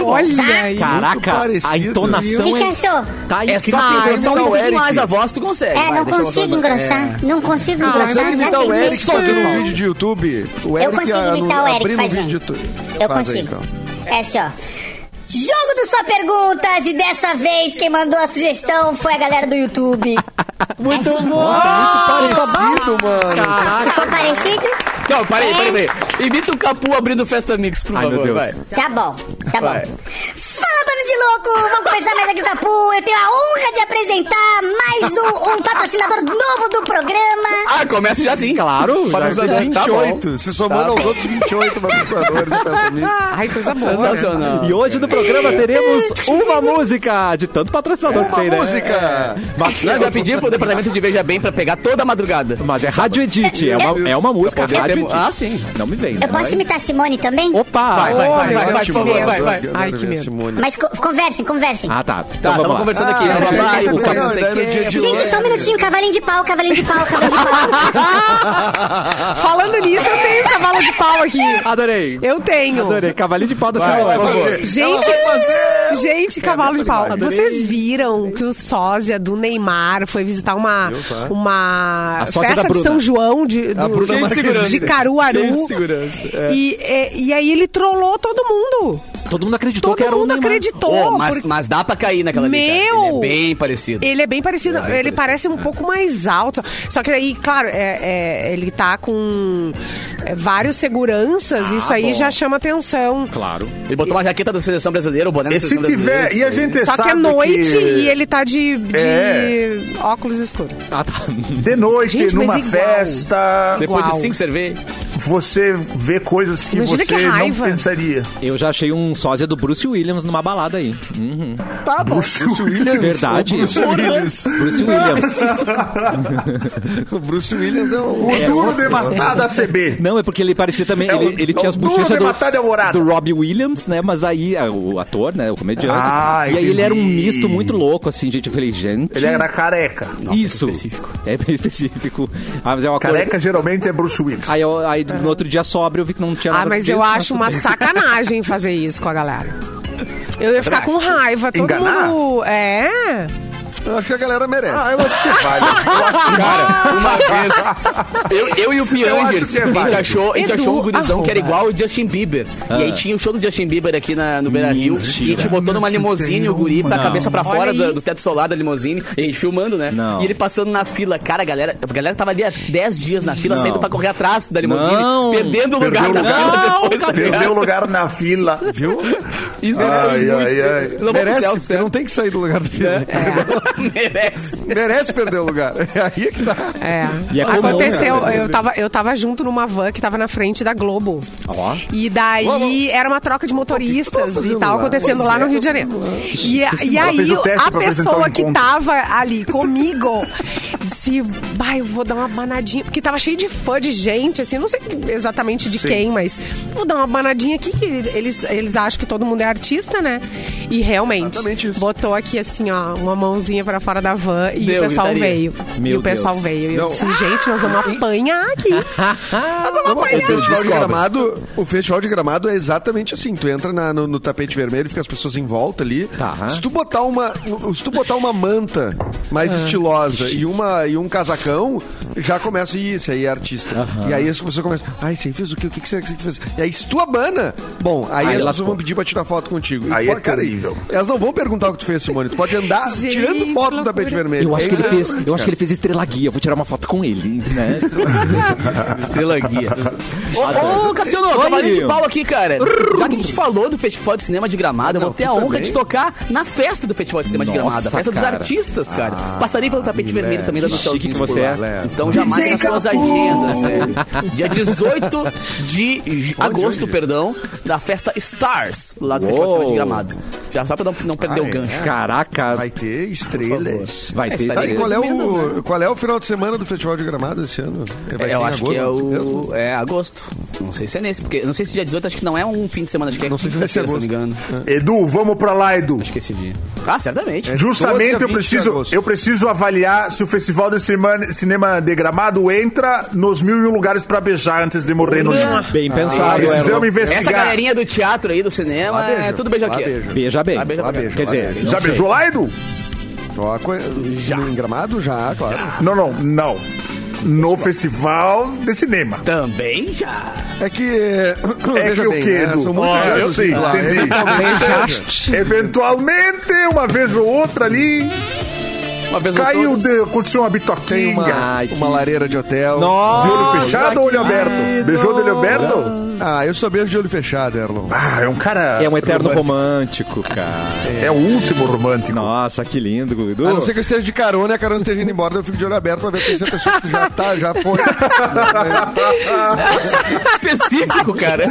Olha aí. Caraca, parecido. a entonação O que, que é... achou? Tá É incrível. só Tenta atenção imitar um o pouquinho Eric. mais a voz, tu consegue. É, vai, não consigo engrossar. Não consigo Ah, engrossar. Consegue já imitar o. Eric fazendo um vídeo de YouTube? O Eu Eric consigo a- imitar o Eric um fazendo. vídeo de YouTube. Eu Faz aí, consigo. então. É assim, ó. Jogo do Só Perguntas e dessa vez quem mandou a sugestão foi a galera do YouTube. Muito bom. Muito parecido, mano. Ficou parecido? Não, peraí, peraí, peraí. Imita o Capu abrindo Festa Mix, por Ai, meu favor, Deus. vai. Tá bom, tá bom. Vai. Bando de louco! Vamos começar mais aqui o Capu. Eu tenho a honra de apresentar mais um, um patrocinador novo do programa. Ah, começa já sim. Claro, Patrocinador. tem Tá bom. 28, se somando Tá aos outros 28 patrocinadores. Ai, coisa boa. né? Sensacional. E hoje no programa teremos uma música de tanto patrocinador que Uma tem, né? música! Mas, Nós já pedimos pro departamento de Veja Bem pra pegar toda a madrugada. mas é Rádio Edit, é uma, é uma música Rádio ter- Edit. Ah, sim. Não me vem, né? Eu posso imitar a Simone também? Opa! Vai, vai, vai, vai, vai, vai, vai. Ai, que medo. Mas co- conversem, conversem. Ah, tá. Tá, Então vamos lá. conversando aqui. Ah, blá, gente, e o sei só um minutinho, cavalinho de pau, cavalinho de pau, cavalinho de pau. Falando nisso, eu tenho cavalo de pau aqui. Adorei. Eu tenho. Adorei. Cavalinho de pau da vai senhora. Gente, vai gente, cavalo de pau. Adorei. Vocês viram que o sósia do Neymar foi visitar uma, uma festa de. São João de, do- A Bruna de, Caruaru. É. E, é, e aí ele trollou todo mundo. Todo mundo acreditou Todo que era o mundo Neymar. Acreditou. Ô, mas, porque- mas dá pra cair naquela. Meu! Ele é bem parecido. Ele é bem parecido, Ele é bem ele parece um pouco mais alto. Só que aí, claro, é, é- ele tá com é, vários seguranças, isso aí bom. já chama atenção. Claro. Ele botou uma jaqueta da seleção brasileira, o boné da E se seleção tiver. brasileira. E a gente Só sabe que é noite que e ele tá de, de É. óculos escuros. Ah, tá. De noite, Gente, numa festa, Depois Uau. de cinco cervejas. você vê coisas que Imagina você que não raiva. pensaria. Eu já achei um sósia do Bruce Williams numa balada aí. Uhum. Tá bom. Bruce Williams. Verdade. O Bruce Williams. Bruce Williams. O Bruce Williams é o... O duro de matar da CB. Não, é porque ele parecia também. É ele, o- ele é tinha as duro bochechas do, do Robbie Williams, né? Mas aí, ah, o ator, né? O comediante. Ah, e aí ele era um entendi. misto muito louco, assim, gente. Eu falei, gente. Ele era careca. Isso. específico. É bem específico. Ah, mas é uma Careca coisa. geralmente é Bruce Willis. Aí, eu- aí no outro dia sobra eu vi que não tinha Ah, nada mas disso, eu acho uma bem. sacanagem fazer isso com a galera. Eu ia ficar com raiva, todo Enganar? mundo. É. Eu acho que a galera merece. Ah, eu acho que vale. Eu acho que Cara, uma vez, eu, eu e o Piangers, é a gente achou, a gente Edu, achou um gurizão que era igual o Justin Bieber. E aí tinha o show do Justin Bieber aqui na, no Beira Rio. E a gente botou numa limusine o guri com a cabeça pra fora do, do teto solar da limusine. E a gente filmando, né? Não. E ele passando na fila. Cara, a galera, a galera tava ali há 10 dias na fila, Não. saindo pra correr atrás da limusine. Não. Perdendo o lugar o na lugar. fila depois. Perdeu lugar na fila. Viu? Isso Ai, é muito... ai, ai. Não Merece, não tem que sair do lugar do filme. Merece. Merece perder o lugar. Aí é que tá. É. E é comum, Aconteceu, né? eu, tava, eu tava junto numa van que tava na frente da Globo. Ó. E daí era uma troca de motoristas fazendo e tal lá? acontecendo lá no Rio de Janeiro. E, e aí a pessoa o que tava ali comigo disse, vai, eu vou dar uma banadinha, porque tava cheio de fã de gente, assim, não sei exatamente de quem, mas vou dar uma banadinha aqui, que eles, eles acham que todo mundo é artista, né? E realmente, botou aqui assim, ó, uma mãozinha pra fora da van e Deu, o pessoal gritaria. veio. e Meu o pessoal Deus. veio. E eu Não. disse, gente, nós vamos apanhar aqui. nós vamos Não, o apanhar. festival de gramado, o festival de gramado é exatamente assim. Tu entra na- no, no tapete vermelho, fica as pessoas em volta ali. Tá. Se tu botar uma, se tu botar uma manta mais estilosa e uma e um casacão, já começa "Ih, esse aí é artista. E aí as pessoas começam, ai, você fez o quê? O que que será que você fez? E aí se tu abana, bom, aí, Aí as lascou. pessoas vão pedir pra tirar foto contigo. E, Aí pô, é terrível. Elas não vão perguntar o que tu fez, Simone. Tu pode andar Gente, tirando foto do tapete vermelho. Eu acho que ele fez, eu acho que ele fez estrela guia. Vou tirar uma foto com ele, né? Estrela guia. Ô, ô Cassiano, cavalinho de pau aqui, cara. Já que a gente falou do Festival de Cinema de Gramado, eu vou ter a honra também? de tocar na festa do Festival de Cinema de Gramado. A festa dos cara. artistas, cara. Passarei pelo tapete vermelho também, chique tchauzinho que você é. Então já marquem nas suas agendas, velho. Dia 18 de agosto, perdão, da festa Stars, lá do Festival de Cinema de Gramado. Já só pra não, perder Ah, o é? gancho. Caraca, Vai ter vai ter. Tá, e Estaria qual é, menos, o, né? qual é o final de semana do Festival de Gramado esse ano? Vai É, eu acho que é agosto o. É agosto. Não sei se é nesse, porque. Não sei se dia 18, acho que não é um fim de semana, acho que é Não sei se vai ser quinta-feira, se não me agosto. engano. Edu, vamos pra lá, Edu. Acho que esse dia. Ah, certamente. É 12 a Justamente 20 eu preciso, agosto. eu preciso avaliar se o Festival de Cinema, cinema de Gramado entra nos mil e um lugares pra beijar antes de morrer no chão. Bem pensado, Precisamos Erlon. investigar. Essa galerinha do teatro aí, do cinema, é tudo beijo Lá aqui. beijo. Beija bem. Lá beija Lá bem. beijo, Quer dizer, Já beijou lá, Edu? Ó, co- No engramado já, claro. Não, não, não. No Festival de Cinema. Também já. É que. É É que o quê, Edu? São muitos Ó, eu sei, lá. entendi. Eventualmente, Eventualmente, uma vez ou outra ali. Uma vez ou Caiu, de, aconteceu uma bitoquinha. uma, Ai, uma que- lareira de hotel. Nossa, De olho fechado ou olho aberto? lindo. Beijou de olho aberto? Ah, eu sou beijo de olho fechado, Erlon. Ah, é um cara. É um eterno romântico. romântico, cara. É o último romântico. Nossa, que lindo, Guido. A não ser que eu esteja de carona e a carona esteja indo embora, eu fico de olho aberto pra ver se a pessoa que já tá, já foi. Específico, cara.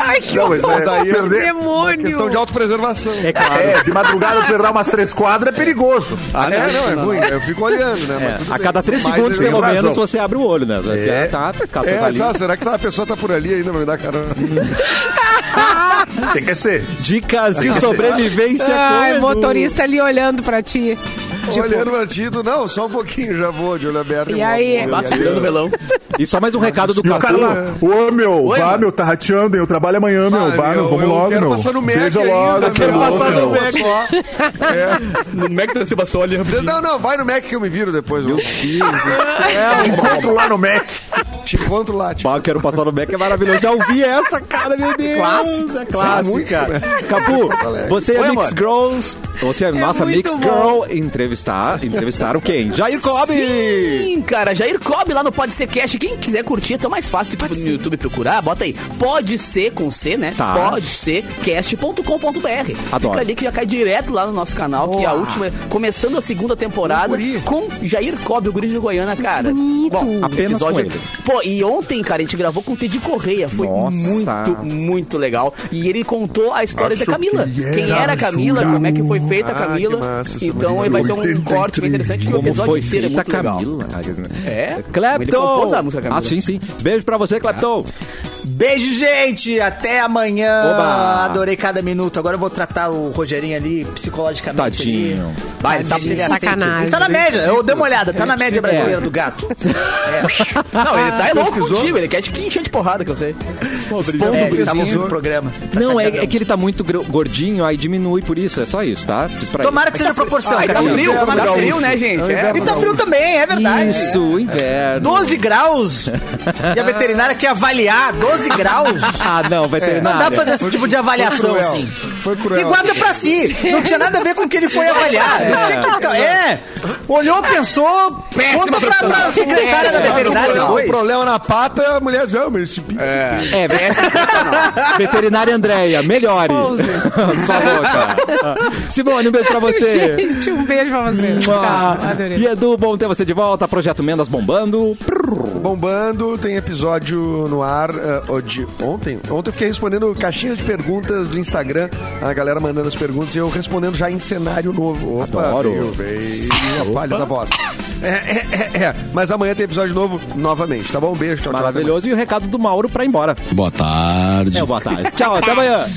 Ai, que Não, mas é, daí é perder- Demônio. questão de autopreservação. É claro. É, de madrugada tu errar umas três quadras é perigoso. Ah, É, não, é ruim. Eu fico olhando, né? É, Mas tudo a cada três segundos, pelo razão. menos, você abre o olho, né? É. Tá, tá, tá, É, tá ali. sabe, será que a pessoa tá por ali ainda pra me dar carona? Tem que ser. Dicas de sobrevivência Ai, com Edu. motorista ali olhando pra ti. Olhando pra ti, tu, não, só um pouquinho, já vou, de olho aberto. E aí? segurando o melão. E só mais um recado do E o cara ô meu, Oi, vá, mano. meu, tá rateando, hein? Eu trabalho amanhã, meu. Vá, meu, eu- vamos eu logo, quero meu. passar no Mac ainda, logo, quero passar no. Mac. Só. No Mac da Silva. Não, não, vai no Mac que eu me viro depois. Meu Deus. Te encontro lá no Mac. Te encontro lá, tipo. Pá, eu quero passar no Mac, é maravilhoso. Já ouvi essa, cara, meu Deus. Clássico. É clássica. muito, né? Capu, você é Oi, Mix amor. Girls. Você é, nossa muito Mix bom. Girl. Entrevistar, entrevistaram quem? Jair Cobb. Sim, cara, Jair Cobb lá no Pode Ser Cast. Quem quiser curtir, é tão mais fácil do que no YouTube procurar. Bota aí, pode ser com C, né? Tá. Pode ser cast.com.br. Adoro. Fica ali que já cai direto lá no nosso canal, que é a última, começando a segunda temporada com Jair Cobb, o guri de Goiânia, cara. Bom, Apenas com ele. Pô, e ontem, cara, a gente gravou com o Teddy Correia. Foi Nossa. muito, muito legal. E ele contou a história Acho da Camila. que Quem era a Camila, como é que foi feita a Ah, Camila. que massa, é então vai ser um 83. corte bem interessante. O Como episódio foi inteiro é muito legal. Camila. É? Clapton. Ele compôs a música Camila. Ah, sim, sim. Beijo pra você, Clapton. Beijo, gente! Até amanhã! Oba! Adorei cada minuto. Agora eu vou tratar o Rogerinho ali psicologicamente. Tadinho. Ali. Vai, tá ele aceita. sacanagem. Tá na média, eu dei uma olhada, tá na média brasileira do gato. Não, ele tá louco Pesquisou? contigo, ele quer te encher de porrada, que eu sei. Expondo É, ele tava gurizinho. ouvindo o programa. Tá Não, é, é que ele tá muito gordinho, aí diminui por isso. É só isso, tá? Tomara que seja proporção, Ah, tá frio, tá frio, né, gente? É É. E tá frio também, é verdade. Isso, inverno. 12 graus. E a veterinária quer avaliar 12 graus. Ah, não, Não veterinária. dá pra fazer esse tipo de avaliação assim. Foi cruel. E guarda pra si. Não tinha nada a ver com o que ele foi avaliar. Não tinha que ficar. É. Olhou, pensou. Péssima Conta pra, pra secretária da veterinária O depois. problema na pata, a mulher diz, "Ah, esse pinto É, ve- veterinária Andréia, melhore. Sua boca. Simone, um beijo pra você. Gente, um beijo pra você. Tchau, adorei. E Edu, bom ter você de volta. Projeto Mendas bombando. bombando. Tem episódio no ar ó, de ontem. Ontem eu fiquei respondendo caixinhas de perguntas do Instagram. A galera mandando as perguntas e eu respondendo já em cenário novo. Opa, Adoro. veio, veio a falha da voz. É, é, é, é. Mas amanhã tem episódio novo novamente, tá bom? Beijo, tchau, tchau. até Maravilhoso. E o recado do Mauro pra ir embora. Boa tarde. É, boa tarde. Tchau, até amanhã.